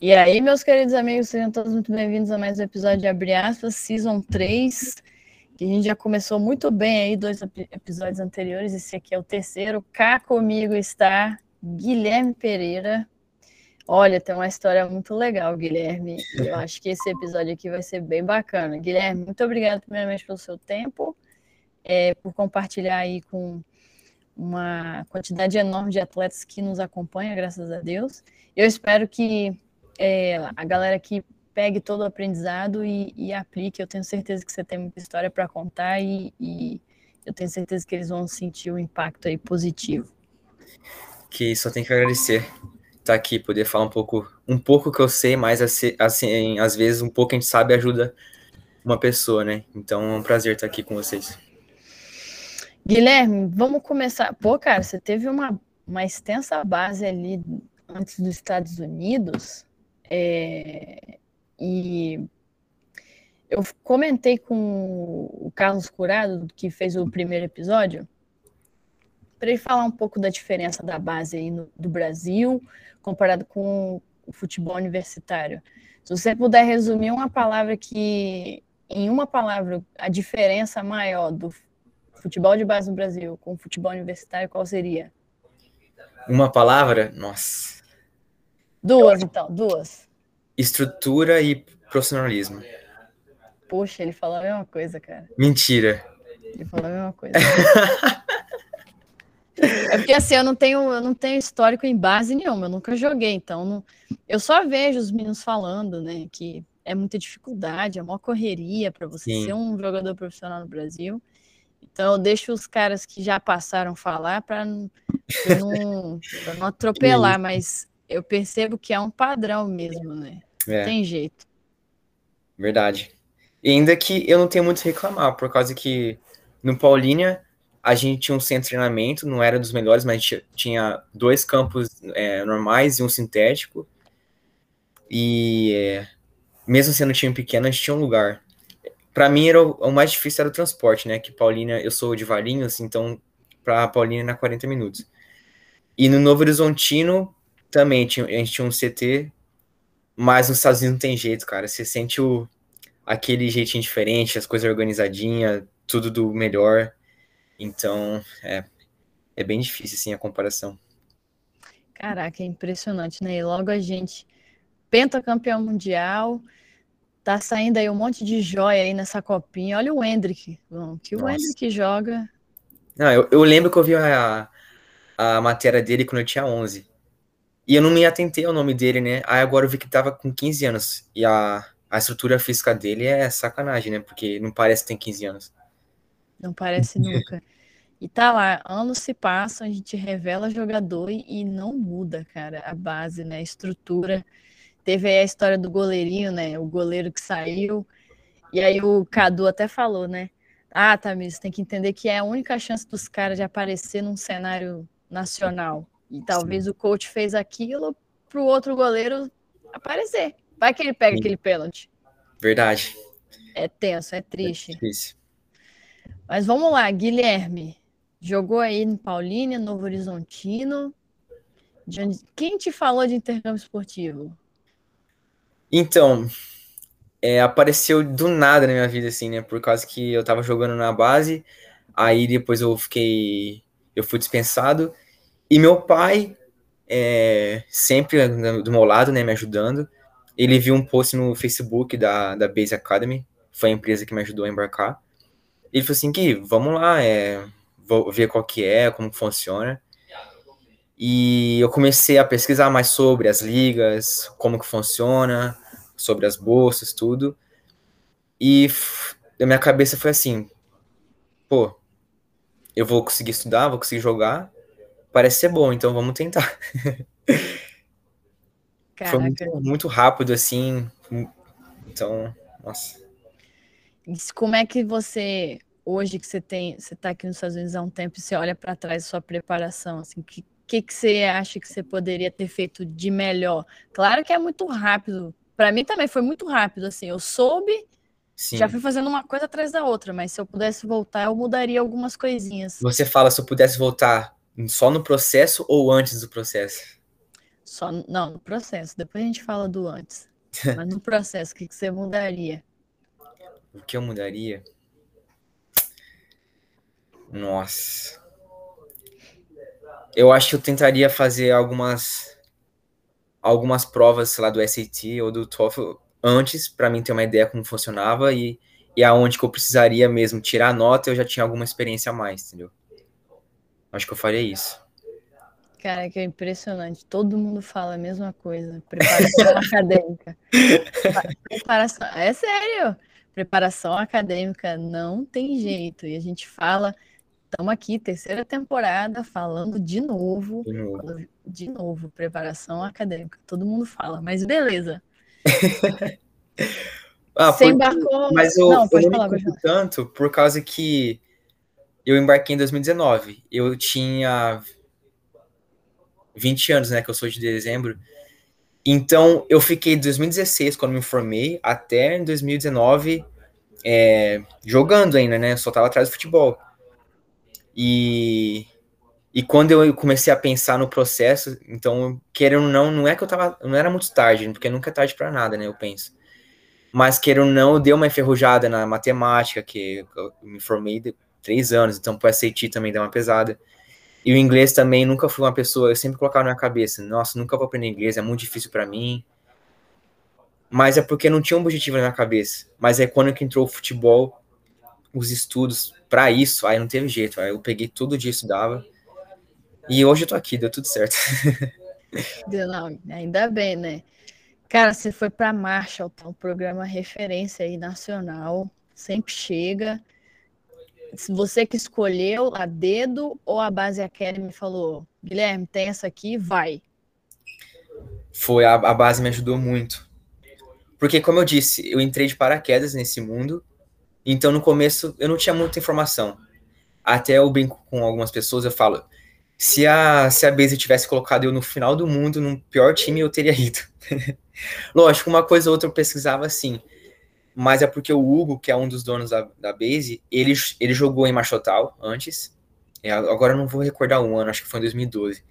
E aí, meus queridos amigos, sejam todos muito bem-vindos a mais um episódio de Abre Aspas, Season 3, que a gente já começou muito bem aí, dois episódios anteriores, esse aqui é o terceiro. Cá comigo está Guilherme Pereira. Olha, tem uma história muito legal, Guilherme. Eu acho que esse episódio aqui vai ser bem bacana. Guilherme, muito obrigado primeiramente pelo seu tempo, é, por compartilhar aí com uma quantidade enorme de atletas que nos acompanha, graças a Deus. Eu espero que é, a galera que pegue todo o aprendizado e, e, aplique. Eu tenho certeza que você tem muita história para contar e, e, eu tenho certeza que eles vão sentir o um impacto aí positivo. Que só tem que agradecer estar tá aqui, poder falar um pouco, um pouco que eu sei, mas assim, assim, às vezes um pouco a gente sabe ajuda uma pessoa, né? Então é um prazer estar aqui com vocês. Guilherme, vamos começar. Pô, cara, você teve uma, uma extensa base ali antes dos Estados Unidos. É, e eu comentei com o Carlos Curado, que fez o primeiro episódio, para ele falar um pouco da diferença da base aí no, do Brasil comparado com o futebol universitário. Se você puder resumir uma palavra que, em uma palavra, a diferença maior do futebol de base no Brasil com futebol universitário, qual seria? Uma palavra? Nossa. Duas, então, duas. Estrutura e profissionalismo. Poxa, ele falou a mesma coisa, cara. Mentira. Ele falou a mesma coisa. é porque assim, eu não tenho, eu não tenho histórico em base nenhuma, eu nunca joguei, então não, eu só vejo os meninos falando, né, que é muita dificuldade, é uma correria para você Sim. ser um jogador profissional no Brasil. Então eu deixo os caras que já passaram falar para não, não atropelar, mas eu percebo que é um padrão mesmo, né? É. Tem jeito. Verdade. E ainda que eu não tenho muito a reclamar, por causa que no Paulínia a gente tinha um centro de treinamento, não era dos melhores, mas tinha dois campos é, normais e um sintético. E é, mesmo sendo um time pequeno, a gente tinha um lugar para mim era o, o, mais difícil era o transporte, né? Que Paulínia, eu sou de Valinhos, então para Paulínia na 40 minutos. E no Novo Horizontino também tinha, a gente tinha um CT, mas nos Estados Unidos não tem jeito, cara. Você sente o, aquele jeitinho diferente, as coisas organizadinhas, tudo do melhor. Então, é, é bem difícil, assim, a comparação. Caraca, é impressionante, né? E logo a gente, pentacampeão mundial, Tá saindo aí um monte de joia aí nessa copinha. Olha o Hendrick, que o Hendrick joga. Não, eu, eu, lembro que eu vi a, a matéria dele quando eu tinha 11. E eu não me atentei ao nome dele, né? Aí agora eu vi que tava com 15 anos. E a, a estrutura física dele é sacanagem, né? Porque não parece que tem 15 anos. Não parece nunca. E tá lá, anos se passam, a gente revela jogador e, e não muda, cara, a base, né? A estrutura. Teve aí a história do goleirinho, né? O goleiro que saiu. E aí o Cadu até falou, né? Ah, Tamires, tem que entender que é a única chance dos caras de aparecer num cenário nacional. E talvez Sim. o coach fez aquilo para o outro goleiro aparecer. Vai que ele pega Sim. aquele pênalti. Verdade. É tenso, é triste. É difícil. Mas vamos lá, Guilherme. Jogou aí no Paulínia, Novo Horizontino. Quem te falou de intercâmbio esportivo? Então, é, apareceu do nada na minha vida, assim, né? Por causa que eu tava jogando na base, aí depois eu fiquei. Eu fui dispensado. E meu pai, é, sempre do meu lado, né, me ajudando. Ele viu um post no Facebook da, da Base Academy, foi a empresa que me ajudou a embarcar. Ele falou assim: que vamos lá, é, vou ver qual que é, como funciona. E eu comecei a pesquisar mais sobre as ligas, como que funciona, sobre as bolsas, tudo. E a minha cabeça foi assim, pô, eu vou conseguir estudar, vou conseguir jogar, parece ser bom, então vamos tentar. Foi muito, muito, rápido, assim, então, nossa. Como é que você, hoje que você tem, você tá aqui nos Estados Unidos há um tempo, você olha para trás da sua preparação, assim, que que, que você acha que você poderia ter feito de melhor? Claro que é muito rápido para mim também foi muito rápido, assim. Eu soube, Sim. já fui fazendo uma coisa atrás da outra, mas se eu pudesse voltar, eu mudaria algumas coisinhas. Você fala se eu pudesse voltar só no processo ou antes do processo? só, não, no processo. Depois a gente fala do antes. Mas no processo, o que, que você mudaria? O que eu mudaria? Nossa. Eu acho que eu tentaria fazer algumas algumas provas, sei lá, do SAT ou do TOEFL antes para mim ter uma ideia como funcionava e e aonde que eu precisaria mesmo tirar nota, eu já tinha alguma experiência a mais, entendeu? Acho que eu faria isso. Cara, que é impressionante. Todo mundo fala a mesma coisa. Preparação acadêmica. Preparação. É sério. Preparação acadêmica não tem jeito. E a gente fala. Estamos aqui, terceira temporada, falando de novo. De novo. De novo, preparação acadêmica. Todo mundo fala, mas beleza. ah, Você embarcou. Mas eu não, eu não me tanto por causa que eu embarquei em 2019. Eu tinha 20 anos, né? Que eu sou de dezembro. Então, eu fiquei de 2016, quando me formei, até 2019 é, jogando ainda, né? Só tava atrás do futebol. E, e quando eu comecei a pensar no processo, então, querendo ou não, não é que eu tava. Não era muito tarde, porque nunca é tarde para nada, né? Eu penso. Mas querendo ou não, deu uma enferrujada na matemática, que eu me formei de três anos, então pro SAT também deu uma pesada. E o inglês também nunca fui uma pessoa, eu sempre colocava na minha cabeça, nossa, nunca vou aprender inglês, é muito difícil para mim. Mas é porque não tinha um objetivo na minha cabeça. Mas é quando que entrou o futebol, os estudos para isso, aí não teve jeito, aí eu peguei tudo disso, dava. E hoje eu tô aqui, deu tudo certo. Deu não, ainda bem, né? Cara, você foi para Marshall, tá? um programa referência aí nacional, sempre chega você que escolheu a dedo ou a Base Academy falou, Guilherme, tem essa aqui, vai? Foi, a, a base me ajudou muito. Porque, como eu disse, eu entrei de paraquedas nesse mundo, então no começo eu não tinha muita informação. Até eu brinco com algumas pessoas, eu falo, se a, se a Base tivesse colocado eu no final do mundo, no pior time, eu teria ido. Lógico, uma coisa ou outra eu pesquisava assim, mas é porque o Hugo, que é um dos donos da, da Base, ele, ele jogou em Machotal antes. É, agora eu não vou recordar o ano, acho que foi em 2012.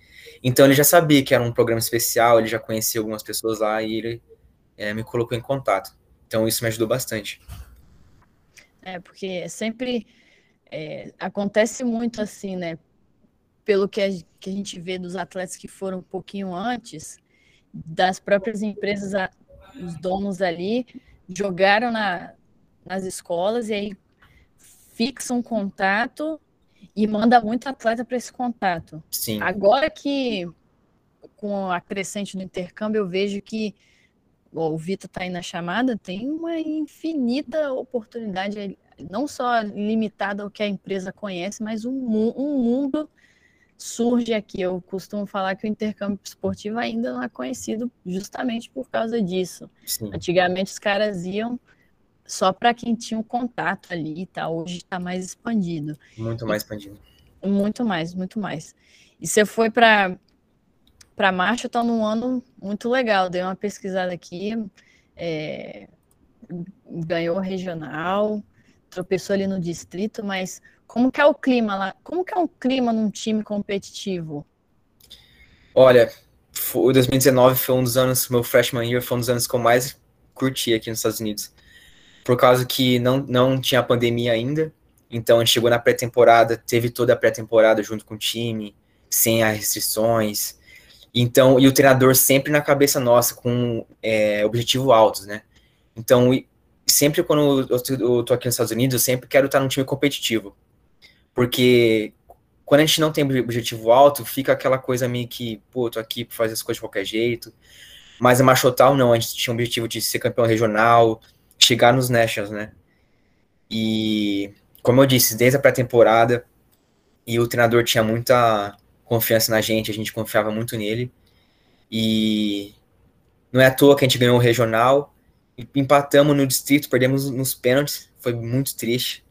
Então ele já sabia que era um programa especial, ele já conhecia algumas pessoas lá e ele é, me colocou em contato. Então isso me ajudou bastante. É, porque sempre é, acontece muito assim, né? Pelo que a, que a gente vê dos atletas que foram um pouquinho antes, das próprias empresas, os donos ali, jogaram na, nas escolas e aí fixam um contato e manda muito atleta para esse contato. Sim. Agora que com a crescente do intercâmbio eu vejo que o Vitor está aí na chamada, tem uma infinita oportunidade, não só limitada ao que a empresa conhece, mas um, um mundo surge aqui. Eu costumo falar que o intercâmbio esportivo ainda não é conhecido justamente por causa disso. Sim. Antigamente os caras iam só para quem tinha um contato ali e tá? tal. Hoje está mais expandido. Muito mais expandido. Muito mais, muito mais. E você foi para para marcha, está num ano muito legal. Dei uma pesquisada aqui, é, ganhou regional, tropeçou ali no distrito, mas como que é o clima lá? Como que é um clima num time competitivo? Olha, o 2019 foi um dos anos, meu freshman year foi um dos anos que eu mais curti aqui nos Estados Unidos. Por causa que não, não tinha pandemia ainda, então a gente chegou na pré-temporada, teve toda a pré-temporada junto com o time, sem as restrições. Então, e o treinador sempre na cabeça nossa, com é, objetivos altos, né? Então, sempre quando eu tô aqui nos Estados Unidos, eu sempre quero estar num time competitivo. Porque quando a gente não tem objetivo alto, fica aquela coisa meio que, pô, tô aqui pra fazer as coisas de qualquer jeito. Mas a Machotal não, a gente tinha o objetivo de ser campeão regional, chegar nos Nationals, né? E, como eu disse, desde a pré-temporada, e o treinador tinha muita confiança na gente, a gente confiava muito nele. E não é à toa que a gente ganhou o regional, empatamos no distrito, perdemos nos pênaltis, foi muito triste.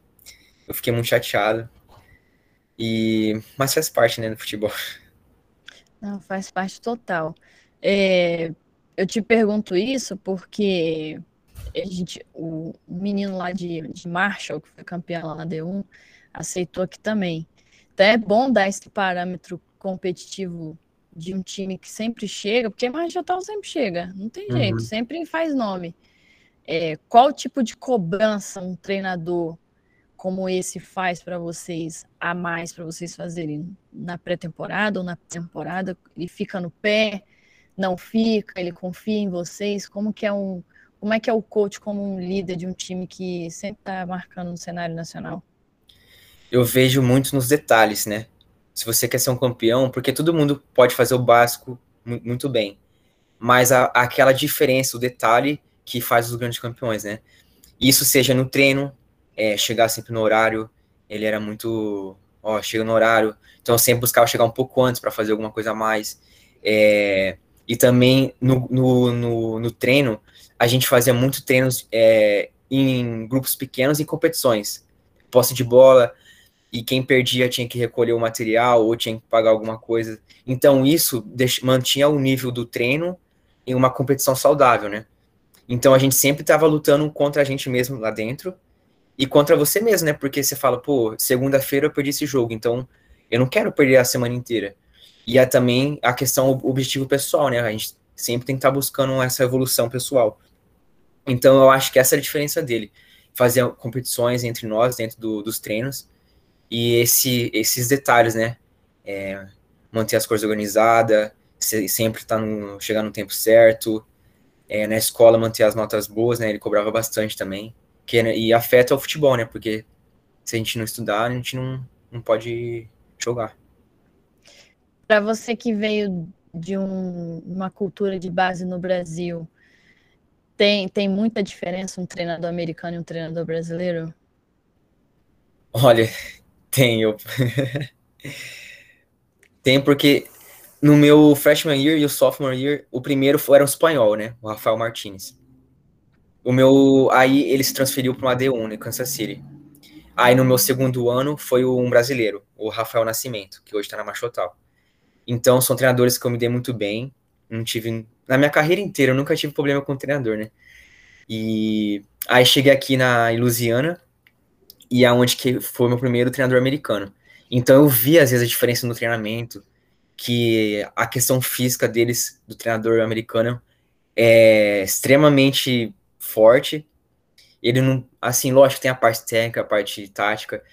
Eu fiquei muito chateado. E, mas faz parte, né, do futebol. Não, faz parte total. É, eu te pergunto isso porque a gente, o menino lá de, de Marshall, que foi campeão lá na D1, aceitou aqui também. Então é bom dar esse parâmetro competitivo de um time que sempre chega, porque Marjotal sempre chega, não tem jeito, uhum. sempre faz nome. É, qual tipo de cobrança um treinador como esse faz para vocês a mais para vocês fazerem na pré-temporada ou na temporada? Ele fica no pé, não fica, ele confia em vocês? Como que é um como é que é o coach como um líder de um time que sempre está marcando no cenário nacional? Eu vejo muito nos detalhes, né? Se você quer ser um campeão, porque todo mundo pode fazer o básico muito bem, mas aquela diferença, o detalhe que faz os grandes campeões, né? Isso seja no treino, é, chegar sempre no horário, ele era muito, ó, chega no horário, então eu sempre buscava chegar um pouco antes para fazer alguma coisa a mais. É, e também no, no, no, no, treino, a gente fazia muito treinos é, em grupos pequenos em competições. Posse de bola, e quem perdia tinha que recolher o material ou tinha que pagar alguma coisa. Então isso mantinha o nível do treino em uma competição saudável, né? Então a gente sempre estava lutando contra a gente mesmo lá dentro e contra você mesmo, né? Porque você fala, pô, segunda-feira eu perdi esse jogo, então eu não quero perder a semana inteira. E é também a questão objetivo pessoal, né? A gente sempre tem que estar tá buscando essa evolução pessoal. Então eu acho que essa é a diferença dele. Fazer competições entre nós dentro do, dos treinos e esse, esses detalhes, né? É, manter as coisas organizadas, sempre tá no, chegar no tempo certo. É, na escola manter as notas boas, né? Ele cobrava bastante também. Que, né, e afeta o futebol, né? Porque se a gente não estudar, a gente não, não pode jogar. Para você que veio de um, uma cultura de base no Brasil, tem, tem muita diferença um treinador americano e um treinador brasileiro? Olha, eu... tem porque no meu freshman year e o sophomore year, o primeiro era um espanhol, né? O Rafael Martinez. O meu. Aí ele se transferiu para uma D1, né? Kansas City. Aí no meu segundo ano foi um brasileiro, o Rafael Nascimento, que hoje está na Machotal. Então são treinadores que eu me dei muito bem. Não tive. Na minha carreira inteira, eu nunca tive problema com treinador, né? E aí cheguei aqui na Louisiana, e aonde que foi meu primeiro treinador americano. Então eu vi às vezes a diferença no treinamento, que a questão física deles, do treinador americano, é extremamente forte. Ele não, assim, lógico, tem a parte técnica, a parte tática,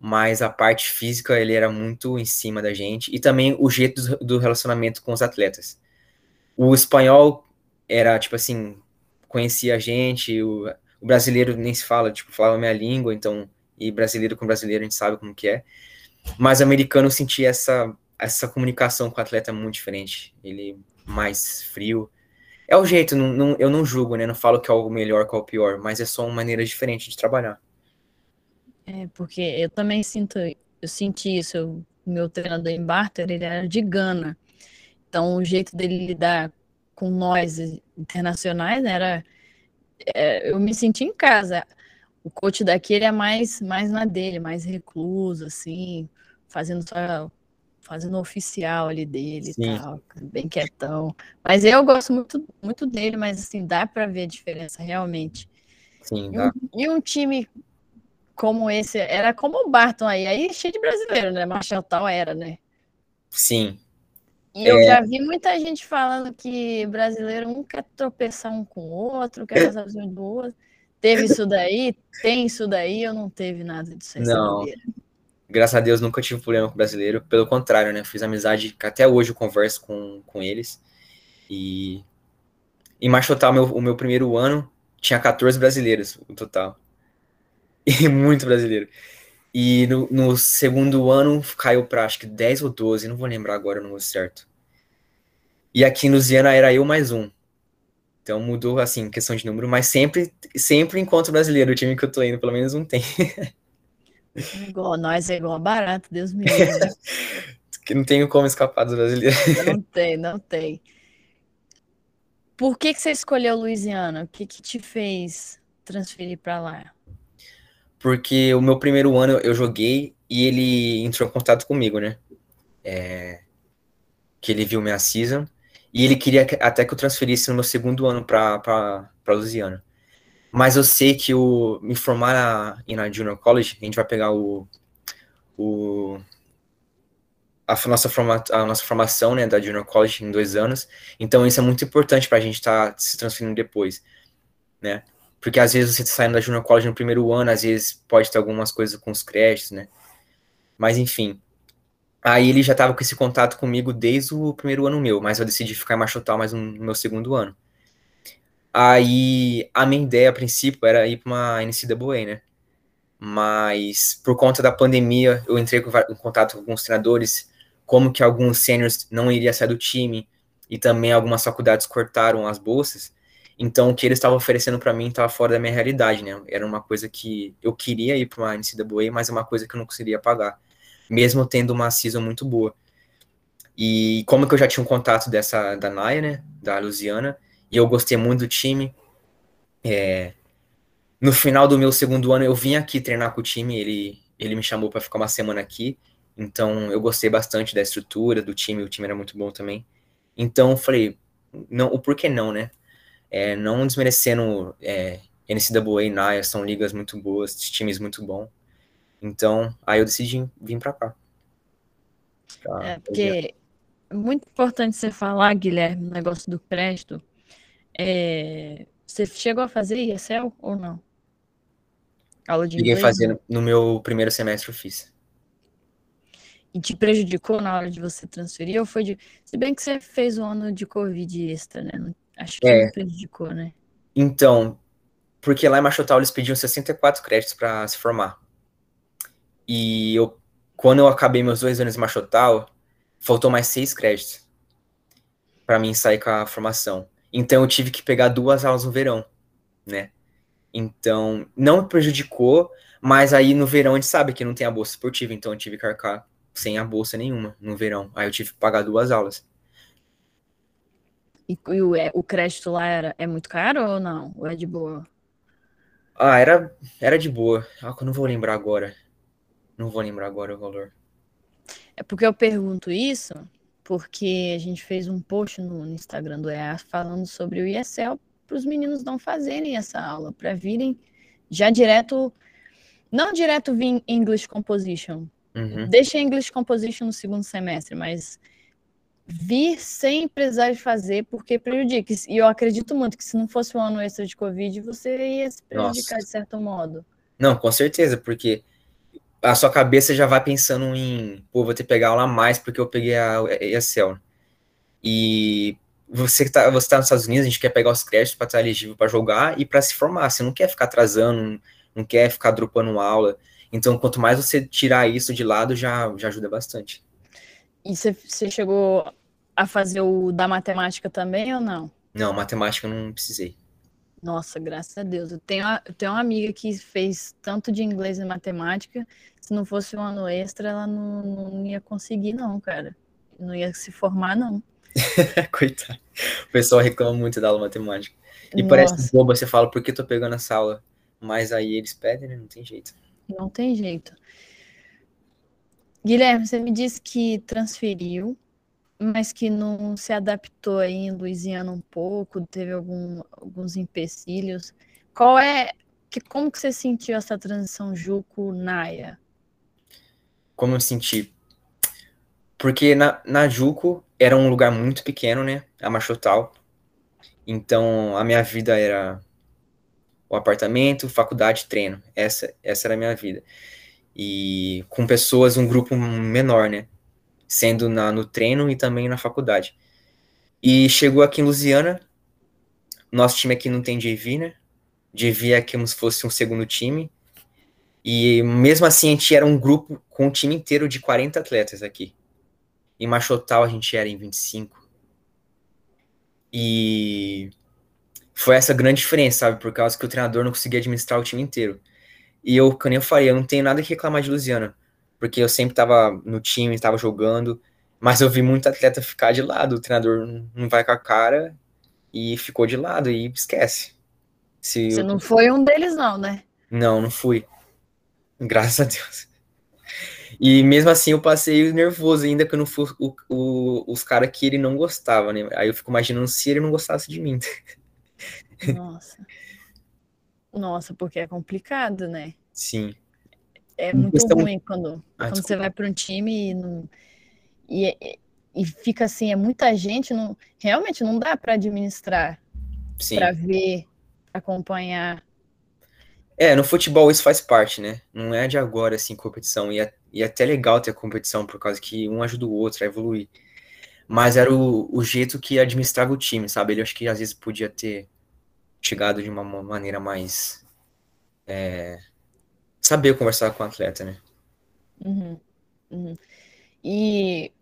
mas a parte física ele era muito em cima da gente e também o jeito do relacionamento com os atletas. O espanhol era tipo assim, conhecia a gente, o, o brasileiro nem se fala, tipo, falava minha língua, então, e brasileiro com brasileiro a gente sabe como que é. Mas americano sentia essa essa comunicação com o atleta muito diferente. Ele mais frio. É o jeito, não, não, eu não julgo, né? Não falo que é o melhor, que é o pior, mas é só uma maneira diferente de trabalhar. É, porque eu também sinto, eu senti isso. O meu treinador em Barter, ele era de Gana. Então, o jeito dele lidar com nós internacionais era. É, eu me senti em casa. O coach daqui ele é mais, mais na dele, mais recluso, assim, fazendo só fazendo oficial ali dele Sim. e tal, bem quietão. Mas eu gosto muito, muito dele, mas assim, dá para ver a diferença realmente. Sim, e, um, e um time como esse, era como o Barton aí, aí cheio de brasileiro, né? Marshall tal era, né? Sim. E é... eu já vi muita gente falando que brasileiro um quer tropeçar um com o outro, quer fazer um do outro. Teve isso daí? Tem isso daí ou não teve nada disso aí? Não. Graças a Deus nunca tive problema com brasileiro. Pelo contrário, né? Fiz amizade até hoje eu converso com, com eles. E em Machotal, meu, o meu primeiro ano, tinha 14 brasileiros no total. E muito brasileiro. E no, no segundo ano caiu para acho que 10 ou 12, não vou lembrar agora o número certo. E aqui em Luziana era eu mais um. Então mudou assim, questão de número, mas sempre sempre encontro brasileiro, o time que eu tô indo, pelo menos um tem. Igual nós, é igual barato, Deus me livre. que não tenho como escapar dos brasileiros. Não tem, não tem. Por que, que você escolheu Louisiana? O que, que te fez transferir para lá? Porque o meu primeiro ano eu joguei e ele entrou em contato comigo, né? É... Que ele viu minha season e ele queria até que eu transferisse no meu segundo ano para Louisiana. Mas eu sei que o me formar na, na Junior College, a gente vai pegar o, o a nossa, forma, a nossa formação, né, da Junior College em dois anos. Então, isso é muito importante para a gente estar tá se transferindo depois, né? Porque às vezes você tá saindo da Junior College no primeiro ano, às vezes pode ter algumas coisas com os créditos, né? Mas enfim. Aí ele já estava com esse contato comigo desde o primeiro ano meu, mas eu decidi ficar em Machotal mais no meu segundo ano. Aí a minha ideia a princípio era ir para uma NCAA, né? Mas por conta da pandemia, eu entrei em contato com alguns treinadores, como que alguns seniors não iriam sair do time e também algumas faculdades cortaram as bolsas. Então, o que eles estavam oferecendo para mim estava fora da minha realidade, né? Era uma coisa que eu queria ir para uma NCAA, mas é uma coisa que eu não conseguiria pagar, mesmo tendo uma season muito boa. E como que eu já tinha um contato dessa da Naya, né, da Lusiana, e eu gostei muito do time, é, no final do meu segundo ano eu vim aqui treinar com o time, ele, ele me chamou para ficar uma semana aqui, então eu gostei bastante da estrutura do time, o time era muito bom também. Então eu falei, não, o porquê não, né? É, não desmerecendo é, NCAA e NAIA, são ligas muito boas, times muito bons. Então, aí eu decidi vir para cá. Pra é, porque é muito importante você falar, Guilherme, o negócio do crédito. É, você chegou a fazer ESL ou não? Aula de Cheguei fazer no, no meu primeiro semestre, eu fiz. E te prejudicou na hora de você transferir? Ou foi de. Se bem que você fez o ano de Covid extra, né? Acho que é. prejudicou, né? Então, porque lá em Machotal eles pediam 64 créditos para se formar. E eu, quando eu acabei meus dois anos em Machotal, faltou mais seis créditos para mim sair com a formação. Então eu tive que pegar duas aulas no verão, né? Então, não prejudicou, mas aí no verão a gente sabe que não tem a bolsa esportiva, então eu tive que arcar sem a bolsa nenhuma no verão. Aí eu tive que pagar duas aulas. E, e o, é, o crédito lá era, é muito caro ou não? Ou é de boa? Ah, era, era de boa. Ah, eu não vou lembrar agora. Não vou lembrar agora o valor. É porque eu pergunto isso, porque a gente fez um post no, no Instagram do EA falando sobre o ESL para os meninos não fazerem essa aula, para virem já direto, não direto vir English Composition. Uhum. Deixa English Composition no segundo semestre, mas vir sem precisar de fazer, porque prejudica. E eu acredito muito que se não fosse um ano extra de Covid, você ia se prejudicar Nossa. de certo modo. Não, com certeza, porque a sua cabeça já vai pensando em, pô, vou ter que pegar aula a mais porque eu peguei a ESL. E você que tá, você tá nos Estados Unidos, a gente quer pegar os créditos para estar elegível para jogar e para se formar. Você não quer ficar atrasando, não quer ficar dropando aula. Então, quanto mais você tirar isso de lado, já, já ajuda bastante. E você, chegou a fazer o da matemática também ou não? Não, matemática eu não precisei. Nossa, graças a Deus. Eu tenho, eu tenho uma amiga que fez tanto de inglês e matemática. Se não fosse um ano extra, ela não, não ia conseguir, não, cara. Não ia se formar, não. Coitado. O pessoal reclama muito da aula matemática. E Nossa. parece boba, você fala, por que tô pegando essa aula? Mas aí eles pedem, né? Não tem jeito. Não tem jeito. Guilherme, você me disse que transferiu, mas que não se adaptou aí em Louisiana um pouco, teve algum, alguns empecilhos. Qual é, que, como que você sentiu essa transição Juco-Naia? Como eu senti? Porque na, na Juco era um lugar muito pequeno, né? A Machotal. Então a minha vida era o apartamento, faculdade, treino. Essa, essa era a minha vida. E com pessoas, um grupo menor, né? Sendo na, no treino e também na faculdade. E chegou aqui em Lusiana. Nosso time aqui não tem JV, né? JV é como se fosse um segundo time. E mesmo assim, a gente era um grupo com um time inteiro de 40 atletas aqui. Em Machotal a gente era em 25. E foi essa grande diferença, sabe? Por causa que o treinador não conseguia administrar o time inteiro. E eu, como eu falei, eu não tenho nada que reclamar de Luziana, porque eu sempre tava no time, estava jogando, mas eu vi muito atleta ficar de lado, o treinador não vai com a cara e ficou de lado e esquece. Se Você eu... não foi um deles não, né? Não, não fui. Graças a Deus. E mesmo assim eu passei nervoso ainda que eu não fosse o, o, os caras que ele não gostava, né? Aí eu fico imaginando se ele não gostasse de mim. Nossa. Nossa, porque é complicado, né? Sim. É muito ruim quando, ah, quando você vai para um time e, não, e, e fica assim, é muita gente, não, realmente não dá para administrar, para ver, acompanhar. É, no futebol isso faz parte, né? Não é de agora, assim, competição. E é, e é até legal ter competição, por causa que um ajuda o outro a evoluir. Mas era o, o jeito que administrava o time, sabe? Ele acho que às vezes podia ter chegado de uma maneira mais. É, saber conversar com o atleta, né? Uhum, uhum. E,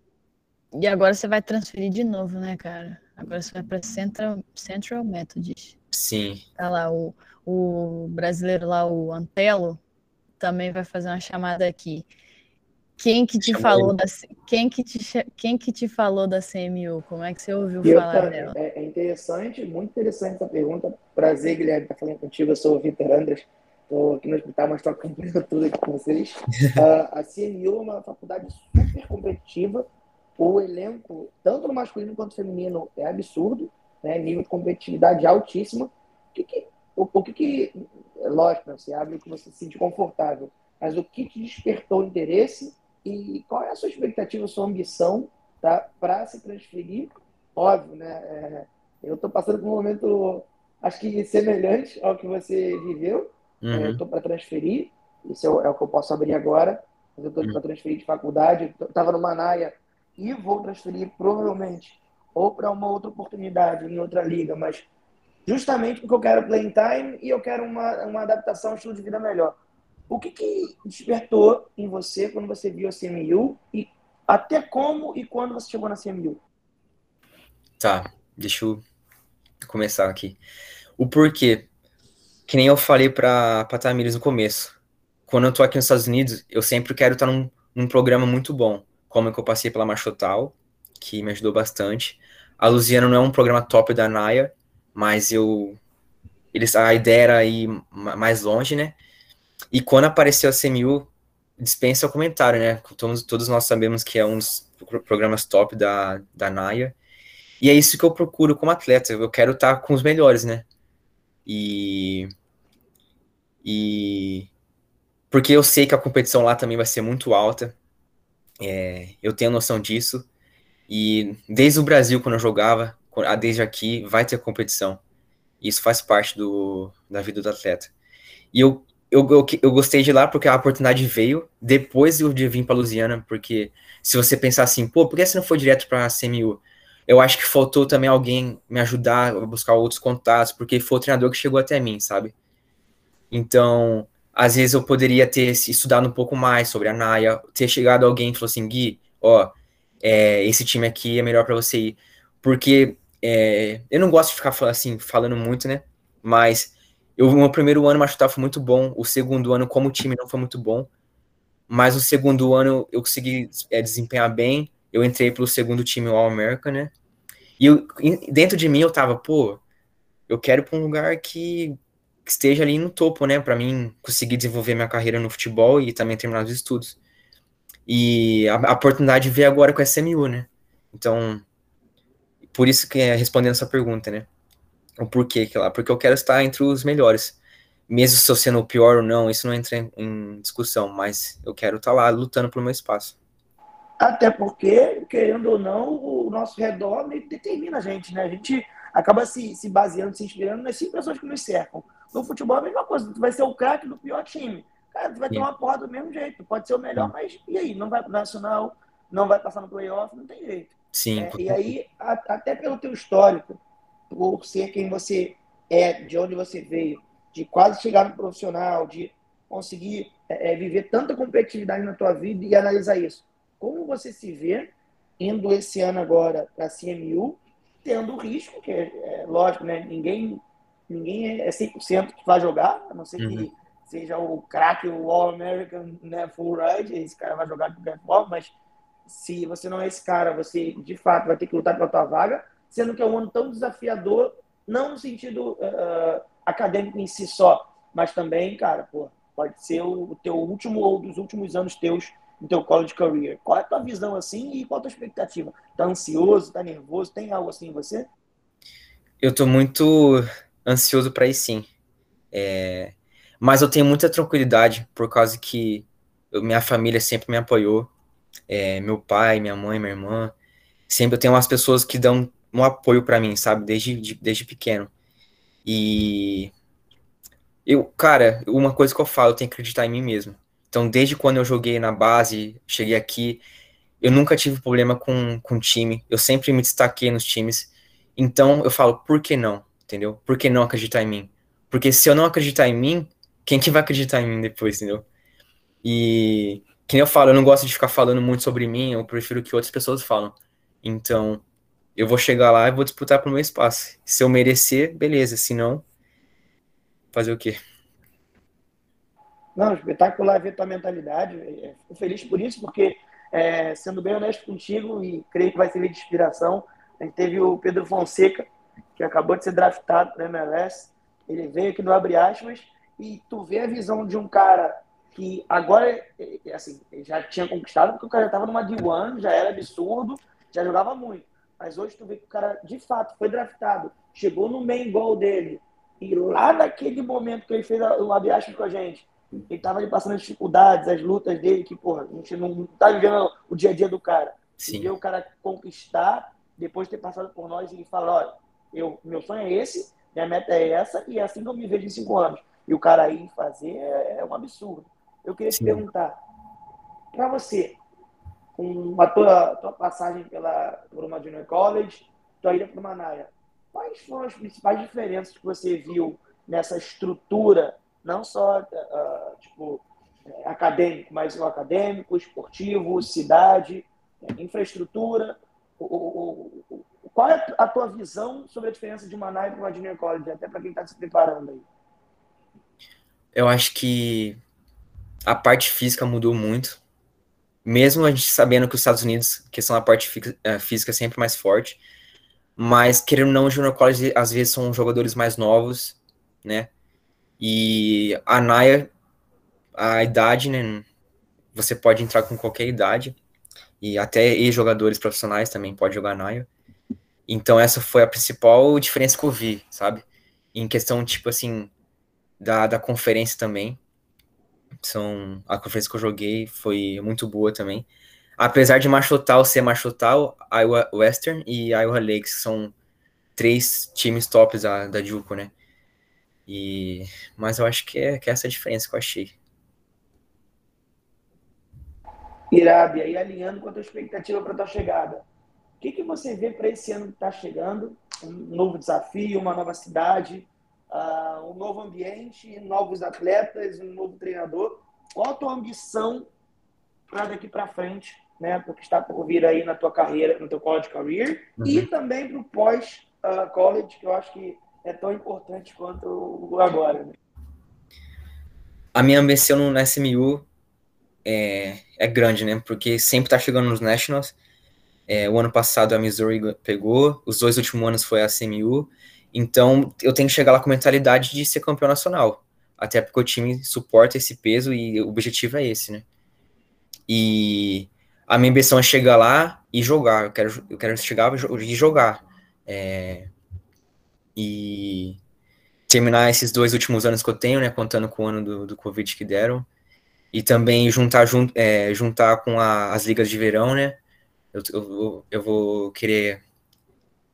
e agora você vai transferir de novo, né, cara? Agora você vai para Central, Central Methodist. Sim. Tá lá, o, o brasileiro lá, o Antelo, também vai fazer uma chamada aqui. Quem que te falou da quem que te quem que te falou da CMU? Como é que você ouviu eu falar dela? É, é, interessante, muito interessante essa pergunta. Prazer, Guilherme, estar falando contigo. Eu sou o Vitor Andras, estou aqui no hospital, mas estou acompanhando tudo aqui com vocês. uh, a CMU é uma faculdade super competitiva. O elenco, tanto no masculino quanto no feminino, é absurdo, né? Nível de competitividade altíssima. O que, que o, o que, que lógico, né? você abre o que você se sente confortável, mas o que te despertou interesse e qual é a sua expectativa, a sua ambição tá, para se transferir? Óbvio, né? É, eu estou passando por um momento, acho que semelhante ao que você viveu. É, uhum. Eu estou para transferir, isso é o, é o, que eu posso abrir agora. Mas eu estou uhum. para transferir de faculdade. Estava no Manaia e vou transferir provavelmente ou para uma outra oportunidade em outra liga, mas justamente porque eu quero playing time e eu quero uma, uma adaptação, um estilo de vida melhor. O que, que despertou em você quando você viu a CMU e até como e quando você chegou na CMU? Tá, deixa eu começar aqui. O porquê, que nem eu falei para Tamires no começo. Quando eu tô aqui nos Estados Unidos, eu sempre quero estar num, num programa muito bom, como é que eu passei pela Marchotal, que me ajudou bastante. A Luziana não é um programa top da NAIA, mas eu eles a ideia era ir mais longe, né? E quando apareceu a CMU, dispensa o comentário, né? Todos, todos nós sabemos que é um dos programas top da, da NAIA. E é isso que eu procuro como atleta. Eu quero estar com os melhores, né? E. E. Porque eu sei que a competição lá também vai ser muito alta. É, eu tenho noção disso. E desde o Brasil, quando eu jogava, desde aqui, vai ter competição. Isso faz parte do, da vida do atleta. E eu eu, eu, eu, gostei de lá porque a oportunidade veio depois de vir para Lusiana, porque se você pensar assim, pô, por que você não foi direto para a CMU? Eu acho que faltou também alguém me ajudar a buscar outros contatos, porque foi o treinador que chegou até mim, sabe? Então, às vezes eu poderia ter estudado um pouco mais sobre a Naya, ter chegado alguém e falou assim, Gui, ó, é, esse time aqui é melhor para você ir. Porque é, eu não gosto de ficar assim, falando muito, né? Mas eu, meu primeiro ano, Machutar foi muito bom. O segundo ano, como time, não foi muito bom. Mas o segundo ano, eu consegui é, desempenhar bem. Eu entrei pelo segundo time All-American, né? E eu, dentro de mim, eu tava, pô, eu quero pra um lugar que, que esteja ali no topo, né? Para mim conseguir desenvolver minha carreira no futebol e também terminar os estudos. E a, a oportunidade veio agora com a SMU, né? Então, por isso que é respondendo essa pergunta, né? o porquê que lá, porque eu quero estar entre os melhores. Mesmo se eu sendo o pior ou não, isso não entra em, em discussão, mas eu quero estar lá lutando pelo meu espaço. Até porque, querendo ou não, o nosso redor determina a gente, né? A gente acaba se, se baseando, se inspirando nas cinco pessoas que nos cercam. No futebol é a mesma coisa, tu vai ser o craque do pior time. Cara, tu vai ter uma porra do mesmo jeito. Pode ser o melhor, mas e aí? Não vai pro nacional, não vai passar no playoff, não tem jeito. Sim. É, e aí, a, até pelo teu histórico, por ser quem você é, de onde você veio, de quase chegar no profissional, de conseguir é, é, viver tanta competitividade na tua vida e analisar isso. Como você se vê indo esse ano agora para a CMU, tendo o risco, que é, é, lógico, né? Ninguém, ninguém é 100% que vai jogar, a não ser uhum. que seja o craque, o All-American né, Full Ride, esse cara vai jogar de qualquer forma, mas se você não é esse cara, você de fato vai ter que lutar pela tua vaga, sendo que é um ano tão desafiador, não no sentido uh, acadêmico em si só, mas também, cara, pô, pode ser o teu último ou dos últimos anos teus no teu college career. Qual é a tua visão assim e qual a tua expectativa? Tá ansioso, tá nervoso? Tem algo assim em você? Eu tô muito ansioso para ir sim. É... Mas eu tenho muita tranquilidade por causa que minha família sempre me apoiou. é, meu pai, minha mãe, minha irmã. Sempre eu tenho umas pessoas que dão um apoio para mim, sabe? Desde, de, desde pequeno. E eu, cara, uma coisa que eu falo, eu tenho que acreditar em mim mesmo. Então, desde quando eu joguei na base, cheguei aqui, eu nunca tive problema com, com time. Eu sempre me destaquei nos times. Então, eu falo, por que não? Entendeu? Por que não acreditar em mim? Porque se eu não acreditar em mim, quem que vai acreditar em mim depois, entendeu? E, que eu falo, eu não gosto de ficar falando muito sobre mim, eu prefiro que outras pessoas falam. Então, eu vou chegar lá e vou disputar pro meu espaço. Se eu merecer, beleza. Se não, fazer o quê? Não, espetacular ver tua mentalidade. É, fico feliz por isso, porque, é, sendo bem honesto contigo, e creio que vai servir de inspiração, a gente teve o Pedro Fonseca, que acabou de ser draftado para MLS. Ele veio aqui no Abre Aspas, e tu vê a visão de um cara que agora, assim, já tinha conquistado, porque o cara já estava numa D1, já era absurdo, já jogava muito. Mas hoje tu vê que o cara, de fato, foi draftado, chegou no main goal dele, e lá naquele momento que ele fez o abre com a gente, ele tava ali passando as dificuldades, as lutas dele, que, porra, a gente não tá vivendo o dia a dia do cara. Sim. E ver o cara conquistar, depois de ter passado por nós, e falar, olha, eu, meu sonho é esse, minha meta é essa, e é assim que eu me vejo em cinco anos. E o cara aí fazer é, é um absurdo. Eu queria Sim. te perguntar, para você, com a tua, tua passagem pela, por uma Junior College, tua ida para uma Manaia, quais foram as principais diferenças que você viu nessa estrutura, não só uh, tipo, é, acadêmico, mas o acadêmico, esportivo, cidade, é, infraestrutura? O, o, o, qual é a tua visão sobre a diferença de uma Manaia para uma Junior College, até para quem está se preparando aí? Eu acho que a parte física mudou muito mesmo a gente sabendo que os Estados Unidos, que são a parte eh, física sempre mais forte, mas querendo ou não, o Junior College às vezes são jogadores mais novos, né? E a Naya, a idade, né? Você pode entrar com qualquer idade, e até ex-jogadores profissionais também pode jogar Naya. Então essa foi a principal diferença que eu vi, sabe? Em questão, tipo assim, da, da conferência também. São, a conferência que eu joguei foi muito boa também. Apesar de Machotal ser Machotal, Iowa Western e Iowa Lakes são três times tops da, da Juco, né? E, mas eu acho que é, que é essa a diferença que eu achei. Irado, e aí alinhando com a tua expectativa para a tua chegada. O que, que você vê para esse ano que está chegando? Um novo desafio, uma nova cidade, uh, um novo ambiente, novos atletas, um novo treinador. Qual a tua ambição para daqui para frente, né? Porque está por vir aí na tua carreira, no teu college career uhum. e também para o pós uh, college, que eu acho que é tão importante quanto agora. Né? A minha ambição no SMU é, é grande, né? Porque sempre está chegando nos Nationals. É, o ano passado a Missouri pegou, os dois últimos anos foi a CMU, então, eu tenho que chegar lá com mentalidade de ser campeão nacional. Até porque o time suporta esse peso e o objetivo é esse, né? E a minha ambição é chegar lá e jogar. Eu quero, eu quero chegar e jogar. É, e terminar esses dois últimos anos que eu tenho, né? Contando com o ano do, do Covid que deram. E também juntar, jun, é, juntar com a, as ligas de verão, né? Eu, eu, eu vou querer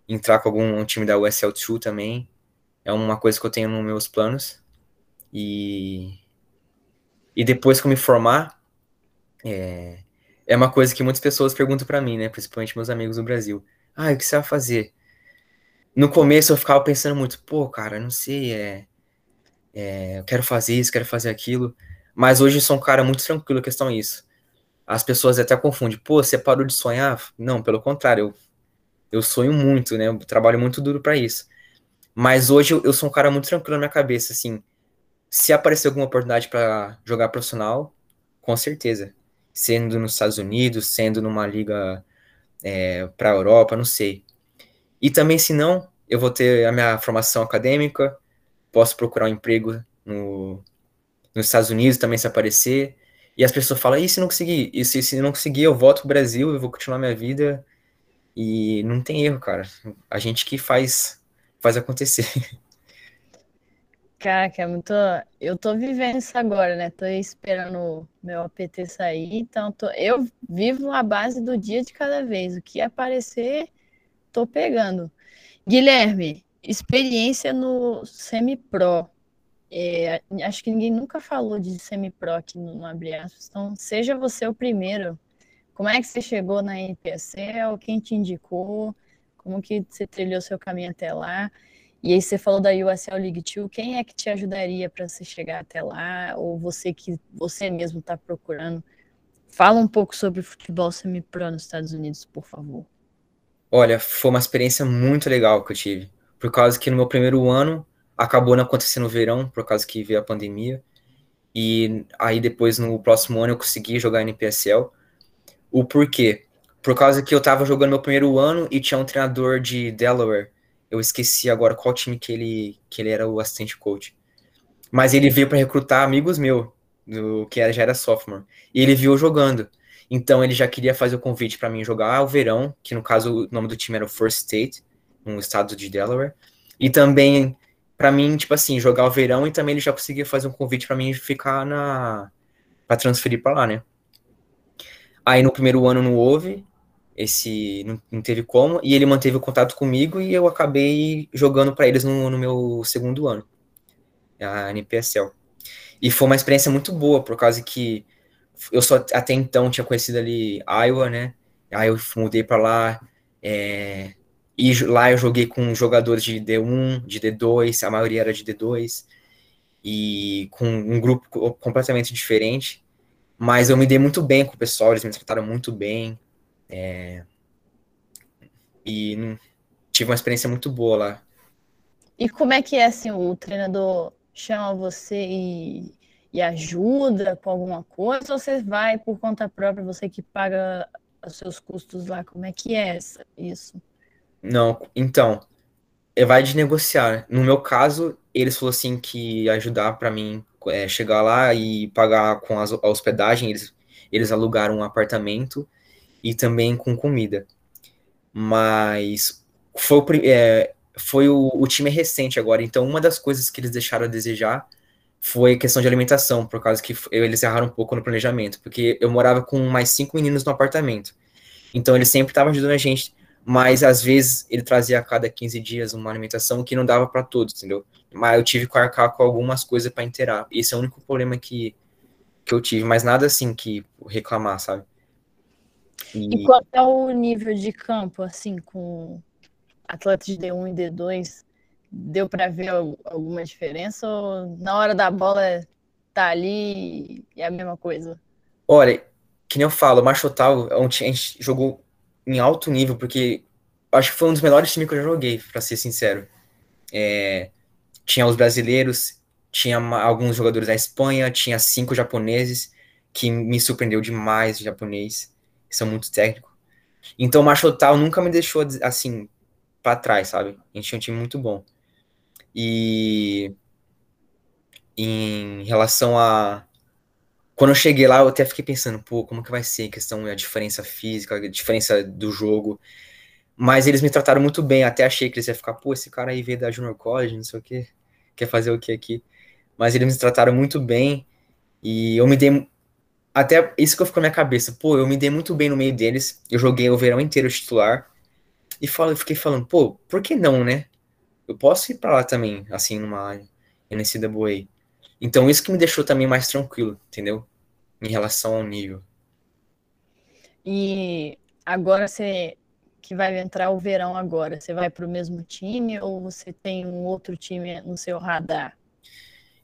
entrar com algum time da USL2 também. É uma coisa que eu tenho nos meus planos. E, e depois que eu me formar, é, é uma coisa que muitas pessoas perguntam para mim, né? Principalmente meus amigos do Brasil. Ah, o que você vai fazer? No começo eu ficava pensando muito, pô, cara, não sei, é, é, eu quero fazer isso, quero fazer aquilo. Mas hoje eu sou um cara muito tranquilo, a questão é isso. As pessoas até confundem, pô, você parou de sonhar? Não, pelo contrário, eu eu sonho muito, né? Eu trabalho muito duro para isso. Mas hoje eu, eu, sou um cara muito tranquilo na minha cabeça, assim. Se aparecer alguma oportunidade para jogar profissional, com certeza. Sendo nos Estados Unidos, sendo numa liga é, para a Europa, não sei. E também, se não, eu vou ter a minha formação acadêmica, posso procurar um emprego no, nos Estados Unidos também se aparecer. E as pessoas falam, e se não conseguir? E se, se não conseguir, eu volto pro Brasil, eu vou continuar minha vida e não tem erro, cara. A gente que faz, faz acontecer. Cara, que é muito. Eu tô vivendo isso agora, né? Tô esperando meu APT sair, então tô... eu vivo a base do dia de cada vez. O que aparecer, tô pegando. Guilherme, experiência no semi-pro. É, acho que ninguém nunca falou de semi-pro aqui no, Abre então seja você o primeiro. Como é que você chegou na NPSL? Quem te indicou? Como que você trilhou seu caminho até lá? E aí você falou da USL League 2, quem é que te ajudaria para você chegar até lá? Ou você que você mesmo está procurando? Fala um pouco sobre futebol semi-pro nos Estados Unidos, por favor. Olha, foi uma experiência muito legal que eu tive. Por causa que no meu primeiro ano acabou não acontecendo o verão, por causa que veio a pandemia. E aí depois, no próximo ano, eu consegui jogar NPSL. O porquê? Por causa que eu tava jogando meu primeiro ano e tinha um treinador de Delaware eu esqueci agora qual time que ele, que ele era o assistente coach. Mas ele veio para recrutar amigos meus, do, que era, já era sophomore. E ele viu jogando. Então ele já queria fazer o convite para mim jogar o verão, que no caso o nome do time era o First State, no estado de Delaware. E também para mim, tipo assim, jogar o verão e também ele já conseguia fazer um convite para mim ficar na para transferir para lá, né? Aí no primeiro ano não houve, esse não, não, teve como, e ele manteve o contato comigo e eu acabei jogando para eles no, no, meu segundo ano, a NPSL. E foi uma experiência muito boa, por causa que eu só até então tinha conhecido ali Iowa, né? Aí eu mudei para lá, é, e lá eu joguei com jogadores de D1, de D2, a maioria era de D2, e com um grupo completamente diferente. Mas eu me dei muito bem com o pessoal, eles me trataram muito bem, é... E tive uma experiência muito boa lá. E como é que é assim, o treinador chama você e, e ajuda com alguma coisa, ou você vai por conta própria, você que paga os seus custos lá? Como é que é isso? Não, então, vai de negociar. No meu caso, eles falaram assim que ajudar para mim é, chegar lá e pagar com a hospedagem, eles, eles alugaram um apartamento e também com comida. Mas foi, é, foi o, o, time recente agora, então uma das coisas que eles deixaram a desejar foi questão de alimentação, por causa que eles erraram um pouco no planejamento, porque eu morava com mais cinco meninos no apartamento. Então ele sempre estava ajudando a gente, mas às vezes ele trazia a cada 15 dias uma alimentação que não dava para todos, entendeu? Mas eu tive que arcar com algumas coisas para inteirar. Esse é o único problema que, que eu tive, mas nada assim que reclamar, sabe? E, e qual é o nível de campo, assim, com atletas de D1 e D2? Deu para ver alguma diferença ou na hora da bola tá ali e é a mesma coisa? Olha, que nem eu falo, Machotal a gente jogou em alto nível, porque acho que foi um dos melhores times que eu já joguei, para ser sincero. É, tinha os brasileiros, tinha alguns jogadores da Espanha, tinha cinco japoneses, que me surpreendeu demais o japonês são muito técnicos. Então Machotal nunca me deixou assim para trás, sabe? A gente tinha um time muito bom. E em relação a quando eu cheguei lá, eu até fiquei pensando, pô, como que vai ser a questão da diferença física, a diferença do jogo. Mas eles me trataram muito bem, até achei que eles iam ficar, pô, esse cara aí veio da Junior College, não sei o que, quer fazer o que aqui. Mas eles me trataram muito bem e eu me dei até isso que eu fico na minha cabeça, pô, eu me dei muito bem no meio deles, eu joguei o verão inteiro titular, e falo, fiquei falando, pô, por que não, né? Eu posso ir para lá também, assim, numa NCAA. Então isso que me deixou também mais tranquilo, entendeu? Em relação ao nível. E agora você que vai entrar o verão agora, você vai para o mesmo time ou você tem um outro time no seu radar?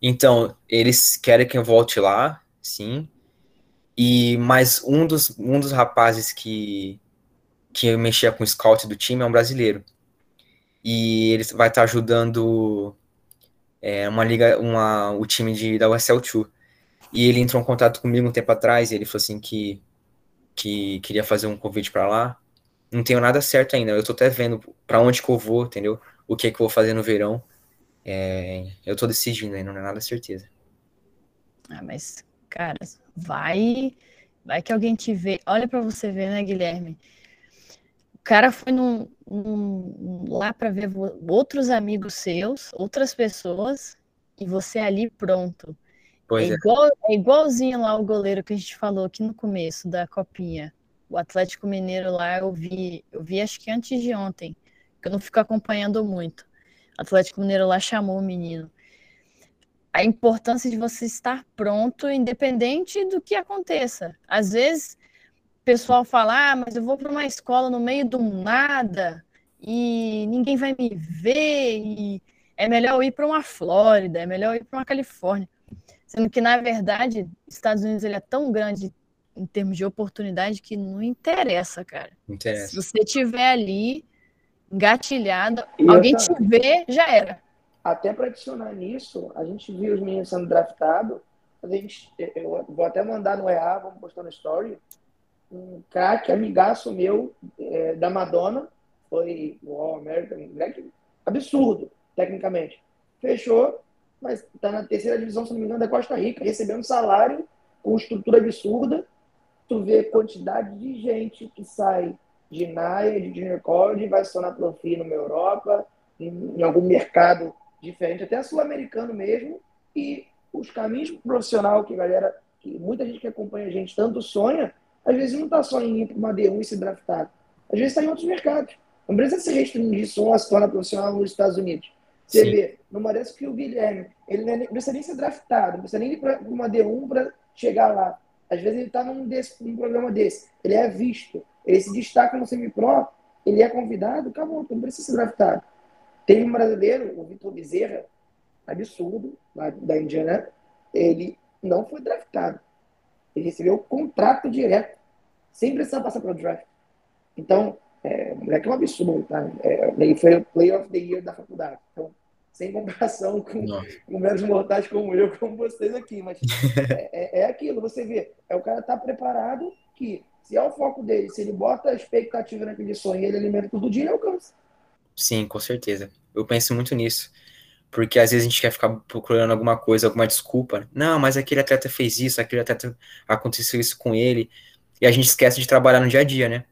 Então, eles querem que eu volte lá, sim. E mais um dos, um dos rapazes que, que mexia com o scout do time é um brasileiro. E ele vai estar tá ajudando é, uma liga, uma, o time de, da USL 2. E ele entrou em contato comigo um tempo atrás e ele falou assim que, que queria fazer um convite para lá. Não tenho nada certo ainda. Eu tô até vendo para onde que eu vou, entendeu? O que que eu vou fazer no verão. É, eu tô decidindo ainda, não é nada certeza. Ah, mas, cara, vai, vai que alguém te vê. Olha para você ver, né, Guilherme? O cara foi num, num, lá para ver outros amigos seus, outras pessoas, e você ali pronto. Pois é, é. igual, é igualzinho lá o goleiro que a gente falou aqui no começo da copinha. O Atlético Mineiro lá eu vi, eu vi acho que antes de ontem, que eu não fico acompanhando muito. O Atlético Mineiro lá chamou o menino. A importância de você estar pronto, independente do que aconteça. Às vezes, pessoal fala, ah, mas eu vou para uma escola no meio do nada e ninguém vai me ver e é melhor eu ir para uma Flórida, é melhor eu ir para uma Califórnia. Sendo que, na verdade, Estados Unidos ele é tão grande em termos de oportunidade que não interessa, cara. Interessa. Se você tiver ali engatilhado, e alguém te vê, já era. Até para adicionar nisso, a gente viu os meninos sendo draftados. A gente, eu vou até mandar no EA, vamos postar no story. Um craque, amigaço meu é, da Madonna, foi o All American, absurdo, tecnicamente. Fechou, mas está na terceira divisão, se não me engano, da Costa Rica, recebendo salário com estrutura absurda. Tu vê quantidade de gente que sai de NAIA, de Junior College, vai só na Profi numa Europa, em, em algum mercado diferente, até sul-americano mesmo, e os caminhos profissional que a galera, que muita gente que acompanha a gente tanto sonha, às vezes não está só em ir para uma D1 e se draftar. Às vezes está em outros mercados. Não precisa se restringir só a se tornar profissional nos Estados Unidos. Você Sim. vê, numa dessas que o Guilherme, ele não precisa nem ser draftado, não precisa nem ir para uma D1 para chegar lá. Às vezes ele está num, desse, num programa desse. Ele é visto, ele se destaca no semi-pro, ele é convidado, acabou, não precisa ser draftado. Tem um brasileiro, o Vitor Bezerra, absurdo, lá da Indiana, ele não foi draftado. Ele recebeu contrato direto, sem precisar passar pelo draft. Então, é, o moleque é um absurdo, tá? É, ele foi o Player of the Year da faculdade. Então, sem comparação com, com meros mortais como eu, como vocês aqui. Mas é, é, é, aquilo, você vê, é o cara tá preparado que, se é o foco dele, se ele bota a expectativa naquele sonho ele alimenta todo dia, ele alcança. Sim, com certeza. Eu penso muito nisso. Porque às vezes a gente quer ficar procurando alguma coisa, alguma desculpa. Não, mas aquele atleta fez isso, aquele atleta aconteceu isso com ele. E a gente esquece de trabalhar no dia a dia, né?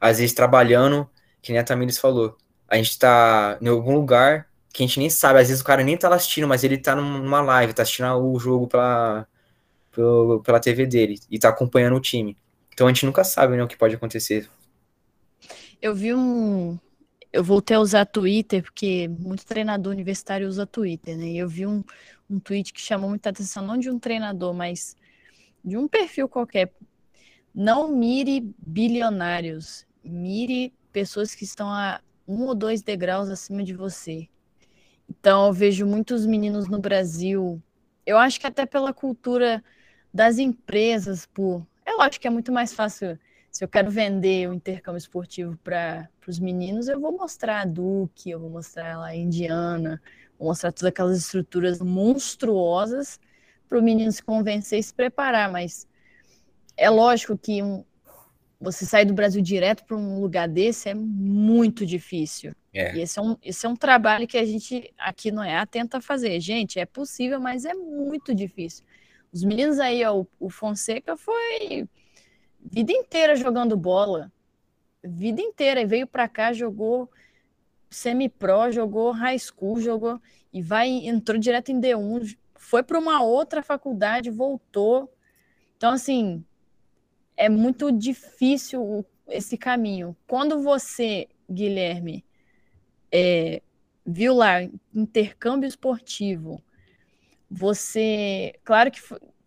às vezes trabalhando, que nem a Tamires falou, a gente tá em algum lugar que a gente nem sabe, às vezes o cara nem tá assistindo, mas ele tá numa live, tá assistindo o jogo pela, pela, pela TV dele e tá acompanhando o time. Então a gente nunca sabe né, o que pode acontecer. Eu vi um. Eu voltei a usar Twitter, porque muito treinador universitário usa Twitter, né? E eu vi um, um tweet que chamou muita atenção, não de um treinador, mas de um perfil qualquer. Não mire bilionários, mire pessoas que estão a um ou dois degraus acima de você. Então, eu vejo muitos meninos no Brasil. Eu acho que até pela cultura das empresas, por. Eu acho que é muito mais fácil. Se eu quero vender o intercâmbio esportivo para os meninos, eu vou mostrar a Duque, eu vou mostrar lá a Indiana, vou mostrar todas aquelas estruturas monstruosas para o menino se convencer e se preparar. Mas é lógico que um, você sair do Brasil direto para um lugar desse é muito difícil. É. E esse é, um, esse é um trabalho que a gente aqui no EA tenta fazer. Gente, é possível, mas é muito difícil. Os meninos aí, ó, o Fonseca foi vida inteira jogando bola. Vida inteira. E veio para cá, jogou semi-pro, jogou high school, jogou e vai entrou direto em D1, foi para uma outra faculdade, voltou. Então assim, é muito difícil esse caminho. Quando você, Guilherme, é, viu lá intercâmbio esportivo, você, claro que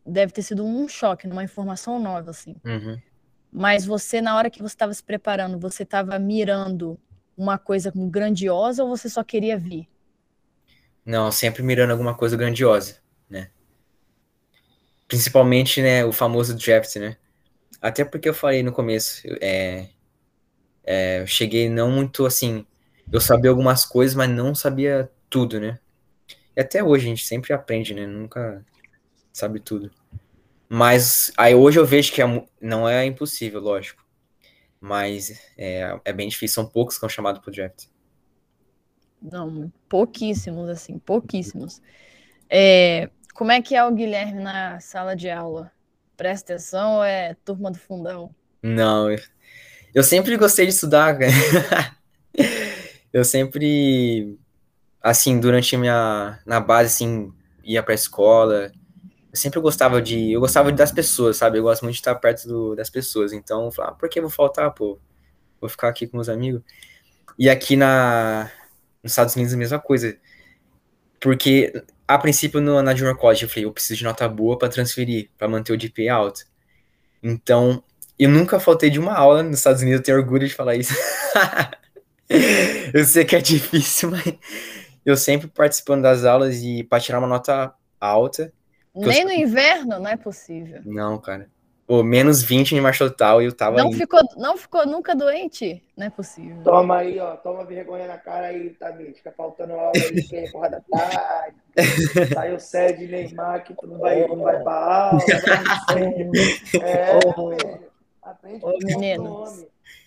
deve ter sido um choque, numa informação nova, assim. Uhum. Mas você, na hora que você estava se preparando, você estava mirando uma coisa grandiosa ou você só queria vir? Não, sempre mirando alguma coisa grandiosa, né? Principalmente, né, o famoso draft, né? Até porque eu falei no começo, é, é, eu cheguei não muito assim. Eu sabia algumas coisas, mas não sabia tudo, né? E até hoje a gente sempre aprende, né? Nunca sabe tudo. Mas aí hoje eu vejo que é, não é impossível, lógico. Mas é, é bem difícil, são poucos que são chamados pro draft. Não, pouquíssimos, assim, pouquíssimos. É, como é que é o Guilherme na sala de aula? Presta atenção ou é turma do fundão? Não, eu, sempre gostei de estudar. eu sempre, assim, durante a minha, na base, assim, ia pra escola. Eu sempre gostava de. Eu gostava das pessoas, sabe? Eu gosto muito de estar perto do, das pessoas. Então, eu falava, ah, por que eu vou faltar, pô? Vou ficar aqui com meus amigos. E aqui na, nos Estados Unidos a mesma coisa. Porque, a princípio, no, na Junior College, eu falei, eu preciso de nota boa para transferir, para manter o GPA alto. Então, eu nunca faltei de uma aula nos Estados Unidos, eu tenho orgulho de falar isso. eu sei que é difícil, mas eu sempre participando das aulas e para tirar uma nota alta. Nem eu... no inverno, não é possível. Não, cara. Pô, menos 20 em marcha total e eu tava. Não ficou, não ficou nunca doente? Não é possível. Toma aí, ó. Toma vergonha na cara aí, Tamir. Fica faltando aula aí, que é porra da tarde. Saiu sério de Neymar, que tu não vai, não vai pra aula. É, oh, aprende Ô, menino.